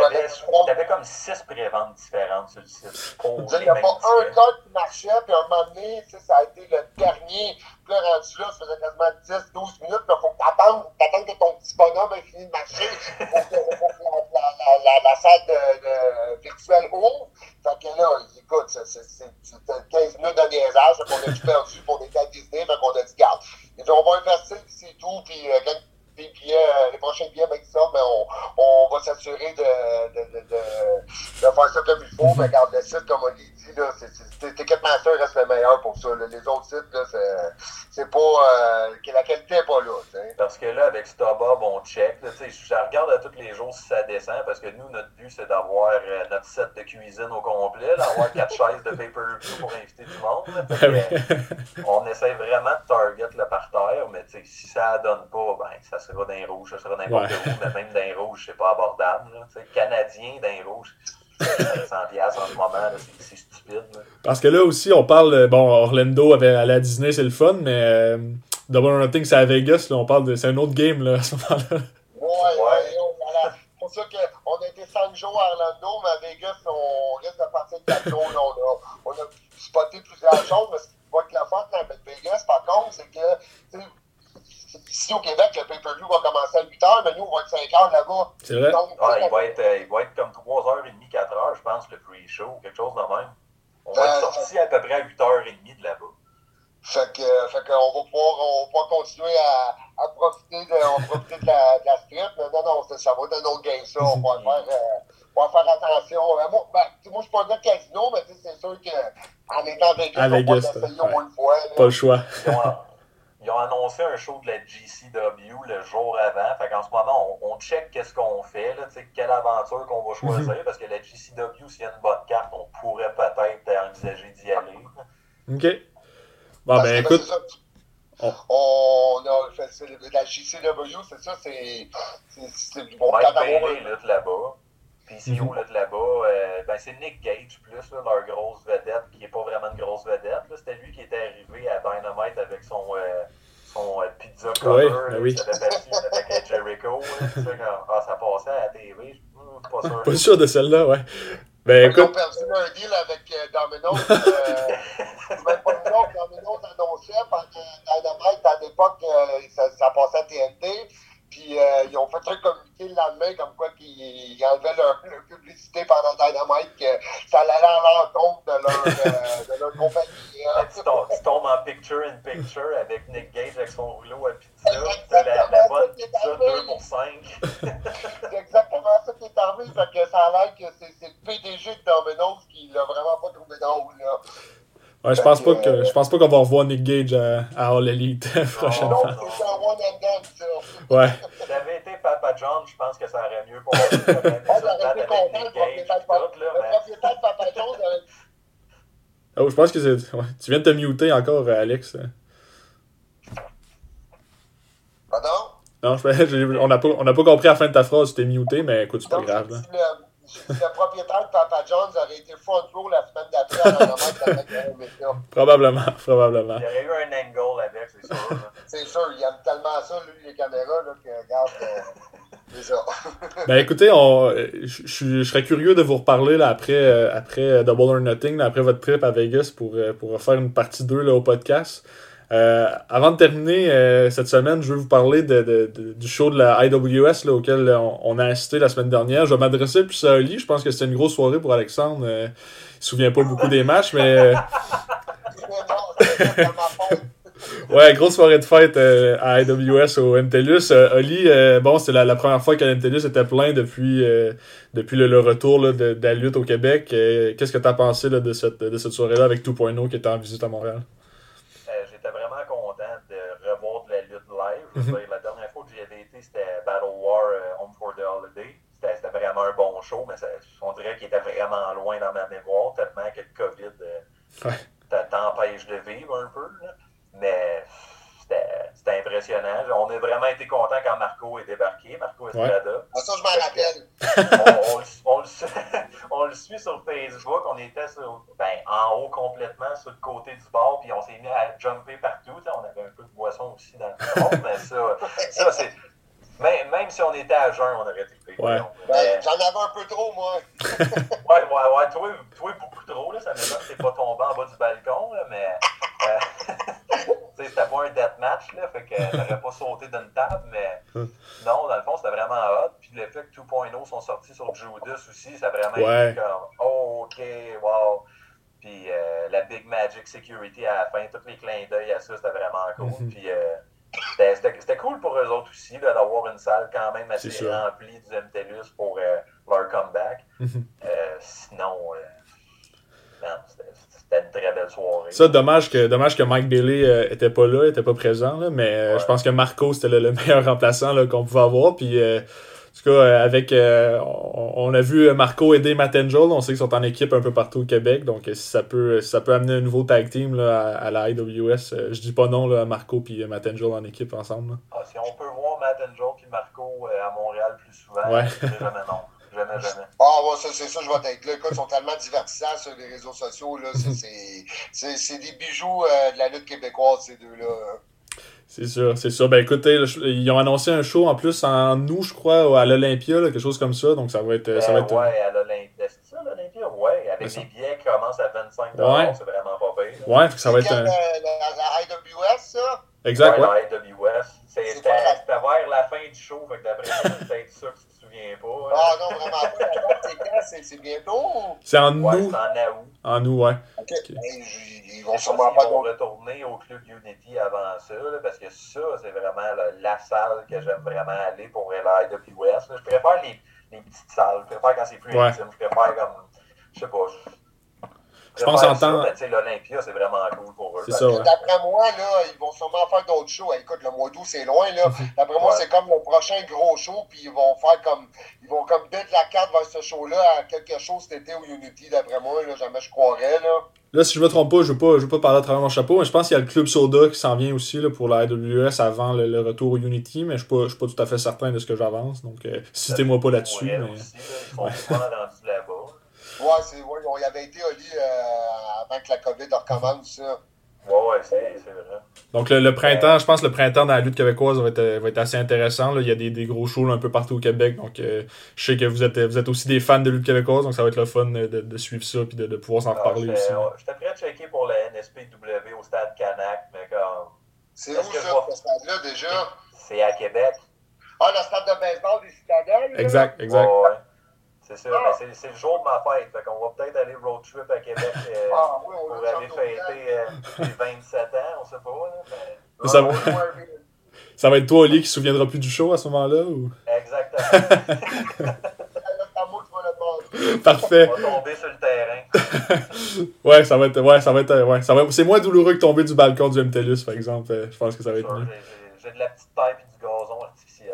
S3: T'avais t'avais comme six préventes différentes sur le site. Pour
S2: Il n'y a pas un code qui marchait, puis à un moment donné, ça a été le dernier. Puis là, rendu là, ça faisait quasiment 10-12 minutes. Il faut que tu attendes que ton petit bonhomme ait fini de marcher pour que, pour que la, la, la, la, la salle de, de virtuelle ouvre. Fait que là, écoute, c'est- c'est- c'est- c'était 15 minutes de niaisage, qu'on a tout perdu, on était à Disney, fait qu'on a dit, garde, on va investir, c'est tout, puis euh, quand les billets, euh, les prochains billets, ben, ça, ben, on, on va s'assurer de, de, de, de, faire ça comme il faut. Mais regarde, le site, comme on l'a dit, là, c'est, c'est, Ticketmaster reste le meilleur pour ça. là. Les autres sites, là, c'est, c'est pas, euh, que la qualité n'est pas là.
S3: Parce que là, avec StubHub, on check. Là, je regarde à tous les jours si ça descend, parce que nous, notre but, c'est d'avoir euh, notre set de cuisine au complet, d'avoir quatre chaises de pay-per-view pour inviter du monde. Fait euh, on essaie vraiment de target le parterre, mais si ça ne donne pas, ben, ça sera dans les rouges, ça sera n'importe
S1: Ouais.
S3: où, mais même dans les rouges, c'est pas abordable. Là. Canadien dans les rouges, 500$ piastres en ce moment, c'est, stupide. là.
S1: Parce que là aussi, on parle. Bon, Orlando avait allé à Disney, c'est le fun, mais euh, Double or Nothing, c'est à Vegas. Là, on parle de. C'est un autre game là, à ce moment-là.
S2: Ouais,
S3: Ouais.
S2: ouais, on, voilà. C'est pour ça qu'on a été 5 jours à Orlando, mais à Vegas, on risque de partir de 4 jours. là. On, a, on a spoté plusieurs choses, mais ce qui va être la force avec Vegas, par contre, c'est que, ici au Québec, le pay-per-view va commencer à 8 h, mais nous, on va être 5 h là-bas.
S1: C'est vrai?
S2: Donc,
S3: Ah, il, va être, euh, il va être comme 3h30, 4h, je pense, le pre-show, quelque chose de même. On va être sorti à peu près à 8h30 de là-bas.
S2: Fait que, fait que on va pouvoir, on va pouvoir continuer à, à profiter de, on va profiter de la, de la strip. Mais non, non, ça, ça va être un autre game, ça. On va faire, euh, on va faire attention. Euh, moi, ben, moi, je suis pas un gars de casino, mais c'est sûr qu'en étant avec
S1: À
S2: on va l'essayer
S1: ouais.
S2: au moins une fois. là.
S1: Pas le choix.
S3: ils ont annoncé un show de la GCW le jour avant. Fait qu'en ce moment, on, on check qu'est-ce qu'on fait, là, quelle aventure qu'on va choisir. parce que la GCW, s'il y a une bonne carte, on pourrait peut-être envisager d'y aller.
S1: OK. Bon,
S2: Parce
S1: ben écoute,
S2: ça,
S1: on-
S2: a la JCW, c'est ça, c'est. du bon
S3: Mike
S2: cadavre.
S3: Bailey PCO
S1: Mhm.
S3: lutte là-bas. Euh, ben, c'est Nick Gage plus, là, leur grosse vedette, qui n'est pas vraiment une grosse vedette. là. C'était lui qui était arrivé à Dynamite avec son, euh, son euh, pizza cover.
S1: Ouais,
S3: là,
S1: ben oui.
S3: qui s'avait battu avec Jericho. là. Tu sais, quand- ah, ça passait à la TV. Hum, pas sûr.
S1: pas sûr de celle-là, ouais. Ben
S2: Ils ont perdu un deal avec euh, Domino's. Euh, même pas le nom, Domino's annonçait pendant Dynamite à l'époque, euh, ça, ça passait à TNT. Puis euh, ils ont fait un communiqué le lendemain comme quoi qu'ils enlevaient leur, leur publicité pendant Dynamite, que ça allait à l'encontre de leur, euh, de leur compagnie. hein.
S3: Ben, tu, tombes, tu tombes en picture in picture avec Nick Gage avec son rouleau à pizza. C'est la, la bonne pizza 2 pour 5.
S2: C'est exactement ça qui est arrivé. Fait que ça a l'air que c'est le PDG de Domino's qui l'a vraiment pas trouvé drôle. Là.
S1: ouais, je pense pas que je pense pas qu'on va revoir Nick Gage à, à All Elite prochainement. Ouais.
S3: Si j'avais été Papa John, je pense que ça aurait mieux aurait été
S2: Ah, j'aurais été content, le propriétaire de Papa-
S3: là,
S2: le propriétaire de Papa John's aurait
S1: Oh, je pense que c'est. ouais. Tu viens de te muter encore, euh, Alex.
S2: Pardon?
S1: Non, je, on n'a pas, compris la fin de ta phrase, tu t'es muté, mais écoute, c'est pas grave. Là.
S2: si le, propriétaire de Papa John's aurait été front row la semaine d'après à ça.
S1: Probablement, probablement.
S3: Il y aurait eu un angle avec, c'est sûr.
S2: il aime tellement ça, lui, les caméras, là, que, regarde, euh, c'est ça.
S1: Ben écoutez, on, je, serais curieux de vous reparler là, après, euh, après euh, Double or Nothing, là, après votre trip à Vegas pour, euh, pour faire une partie 2 là, au podcast. Euh, avant de terminer euh, cette semaine, je veux vous parler de, de- de- du show de la IWS là, auquel on, on a assisté la semaine dernière. Je vais m'adresser plus à Oli. Je pense que c'était une grosse soirée pour Alexandre. Euh, il se souvient pas beaucoup des matchs, mais
S2: c'est
S1: ouais, grosse soirée de fête euh, à IWS au MTLUS. Euh, Oli, euh, bon, c'était la, la première fois que l'MTLUS était plein depuis, depuis le, le retour là, de, de la lutte au Québec. Qu'est-ce que tu as pensé là, de cette, de cette soirée-là avec 2.0 qui était en visite à Montréal?
S3: J'étais vraiment content de revoir de la lutte live. Je veux dire, la dernière fois que j'y avais été, c'était Battle War Home for the Holiday. C'était vraiment un bon show, mais ça- on dirait qu'il était vraiment loin dans ma mémoire, tellement que le COVID
S1: Ouais.
S3: t'empêche de vivre un peu. là. Mais c'était impressionnant. On a vraiment été contents quand Marco est débarqué, Marco Estrada.
S2: Ah, ça, je m'en rappelle.
S3: on, on le- on le, suit- on le suit sur Facebook. On était sur, ben, en haut complètement sur le côté du bord, puis on s'est mis à jumper partout. On avait un peu de boisson aussi dans le monde, mais ça, ça c'est. Même, même si on était à jeun, on aurait été payé.
S1: Ouais.
S2: Ben, J'en avais un peu trop, moi.
S3: Ouais, ouais, ouais, toi, toi beaucoup trop, là, ça m'étonne que t'es pas tombé en bas du balcon, là, mais c'était pas un deathmatch, là, fait que t'aurais pas sauté d'une table, mais non, dans le fond, c'était vraiment hot. Puis le fait que 2.0 sont sortis sur Judas aussi, ça a vraiment
S1: Ouais.
S3: été comme, oh, ok, wow. Puis euh, la Big Magic Security à la fin, tous les clins d'œil à ça, c'était vraiment cool.
S1: Mhm.
S3: Puis euh, c'était- cool pour eux autres aussi, d'avoir une salle quand même assez remplie du MTLUS pour euh, leur comeback.
S1: Mhm.
S3: Sinon, non, c'était c'était une très belle soirée.
S1: Ça, dommage que, dommage que Mike Bailey euh, était pas là, était pas présent, là, mais euh,
S3: Ouais.
S1: je pense que Marco, c'était le, le meilleur remplaçant qu'on pouvait avoir. Puis, euh, en tout cas, euh, avec, on, on a vu Marco aider Matt Angel. On sait qu'ils sont en équipe un peu partout au Québec. Donc, si ça peut, si ça peut amener un nouveau tag team là, à, à la IWS, je dis pas non là, à Marco et Matt Angel en équipe ensemble.
S3: Ah, si on peut voir Matt Angel et Marco à Montréal plus souvent,
S1: Ouais.
S3: je dirais jamais non. Jamais, jamais.
S2: Ah, ouais, ça, c'est ça, je vais être là. Écoute, ils sont tellement divertissants sur les réseaux sociaux, là. C'est- c'est- C'est c'est des bijoux euh, de la lutte québécoise, ces deux-là.
S1: C'est sûr, c'est sûr. Ben écoutez, ils ont annoncé un show en plus en août, je crois, à l'Olympia, là, quelque chose comme ça. Donc, ça va être. ça va
S3: Euh,
S1: être
S3: ouais, à l'Olympia. C'est ça, l'Olympia? Ouais, avec
S1: C'est
S3: des billets qui commencent à 25
S1: Ouais.
S3: c'est vraiment pas pire.
S1: Ouais, ça va être
S2: C'est euh, la, la IWS, ça?
S1: Exact,
S3: ouais,
S1: ouais.
S3: la AWS. C'est-
S2: C'est
S3: C'était vers la fin du show, fait que d'après c'est ça que tu te souviens pas. hein.
S2: Ah, non, vraiment pas. C'est quand? C'est- bientôt?
S1: C'est en
S3: Ouais,
S1: août.
S3: c'est en août.
S1: En août, ouais.
S2: Ben, ils vont sûrement
S3: pas vont retourner au club Unity avant ça, là, parce que ça, c'est vraiment la, la salle que j'aime vraiment aller pour l'IWS. là. Je préfère les, les petites salles. Je préfère quand c'est plus
S1: Ouais.
S3: intime. Je préfère comme. Je sais pas. Je,
S1: Je pense
S3: mais tu sais, l'Olympia, c'est vraiment cool pour eux.
S1: C'est ça, ouais.
S2: D'après moi, là, ils vont sûrement faire d'autres shows. Écoute, le mois d'août, c'est loin, là. D'après moi,
S3: Ouais.
S2: c'est comme le prochain gros show, puis ils vont faire comme. Ils vont comme mettre la carte vers ce show-là à quelque chose cet été au Unity, d'après moi, là. Jamais je croirais, là.
S1: Là, si je me trompe pas, je veux pas, je veux pas parler à travers mon chapeau, mais je pense qu'il y a le club Soda qui s'en vient aussi là, pour la AWS avant le, le retour au Unity, mais je suis pas, je suis pas tout à fait certain de ce que j'avance. Donc, euh, citez-moi pas là-dessus.
S3: Ouais,
S1: Mais...
S3: aussi, là, ils sont souvent
S2: Ouais, c'est. Ouais, on y avait été, Oli, euh, avant que la COVID recommence, ça.
S3: Ouais, ouais, c'est c'est vrai.
S1: Donc, le, le printemps, je pense que le printemps dans la lutte québécoise va être, euh, va être assez intéressant. Là. Il y a des, des gros shows là, un peu partout au Québec. Donc, euh, je sais que vous êtes, vous êtes aussi des fans de lutte québécoise, donc ça va être le fun euh, de, de suivre ça et de, de pouvoir s'en
S3: Alors,
S1: reparler aussi.
S3: ouais, J'étais prêt à checker pour la NSPW au stade Canac, mais comme.
S2: C'est
S3: Est-ce
S2: où,
S3: que
S2: ça,
S3: je vois-
S2: ce stade-là, déjà?
S3: C'est à Québec.
S2: Ah, le stade de baseball des Citadelles? là?
S1: Exact, exact.
S3: Ouais. C'est ça,
S2: Ah.
S3: mais c'est- le jour de ma fête. Fait qu'on va peut-être aller road trip à Québec euh,
S2: Ah, oui, on
S3: pour
S2: va
S3: aller fêter euh, les 27 ans, on sait pas. Là, mais...
S1: Ça va-
S2: ouais, ouais, ouais.
S1: Ça va être toi, Oli, qui se souviendra plus du show à ce moment-là ou...
S3: Exactement.
S1: Parfait.
S3: On va tomber sur le terrain.
S1: Ouais, ça va être. Ouais, ça va être. Ouais, ça va, c'est moins douloureux que tomber du balcon du MTLUS, par exemple. Euh, Je pense que ça va être
S3: J'ai-
S1: mieux.
S3: J'ai de la petite paille et du gazon artificiel.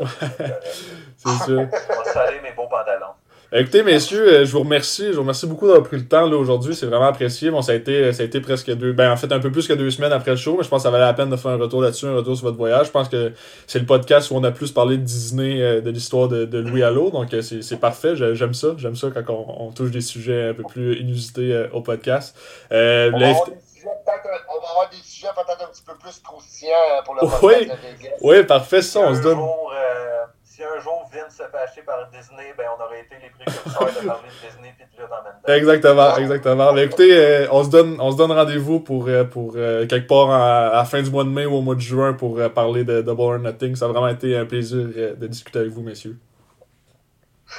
S3: c'est
S1: sûr.
S3: On va saler mes beaux pantalons.
S1: Écoutez, messieurs, euh, je vous remercie. Je vous remercie beaucoup d'avoir pris le temps là aujourd'hui. C'est vraiment apprécié. Bon, ça a été, ça a été presque deux. Ben, en fait, un peu plus que deux semaines après le show, mais je pense que ça valait la peine de faire un retour là-dessus, un retour sur votre voyage. Je pense que c'est le podcast où on a plus parlé de Disney, euh, de l'histoire de, de Louis Allo. Donc, euh, c'est c'est parfait. J'ai- J'aime ça. J'aime ça quand on, on touche des sujets un peu plus inusités euh, au podcast. Euh,
S2: On va, avoir
S1: l'invité-
S2: des sujets peut-être un- on va avoir des sujets peut-être un petit peu plus croustillants pour le
S1: Oui.
S2: podcast de Vegas.
S1: Oui, parfait. Ça, on se donne.
S3: jour, euh, si un jour Vince se fait acheter par Disney, ben on aurait été les précurseurs de parler de Disney et de lutte en même temps.
S1: Exactement, exactement. Mais écoutez, euh, on se donne, on se donne rendez-vous pour, euh, pour euh, quelque part à, à la fin du mois de mai ou au mois de juin pour euh, parler de Double or Nothing. Ça a vraiment été un plaisir euh, de discuter avec vous, messieurs.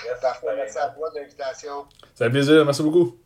S2: Merci à toi de l'invitation.
S1: C'est un plaisir, merci beaucoup.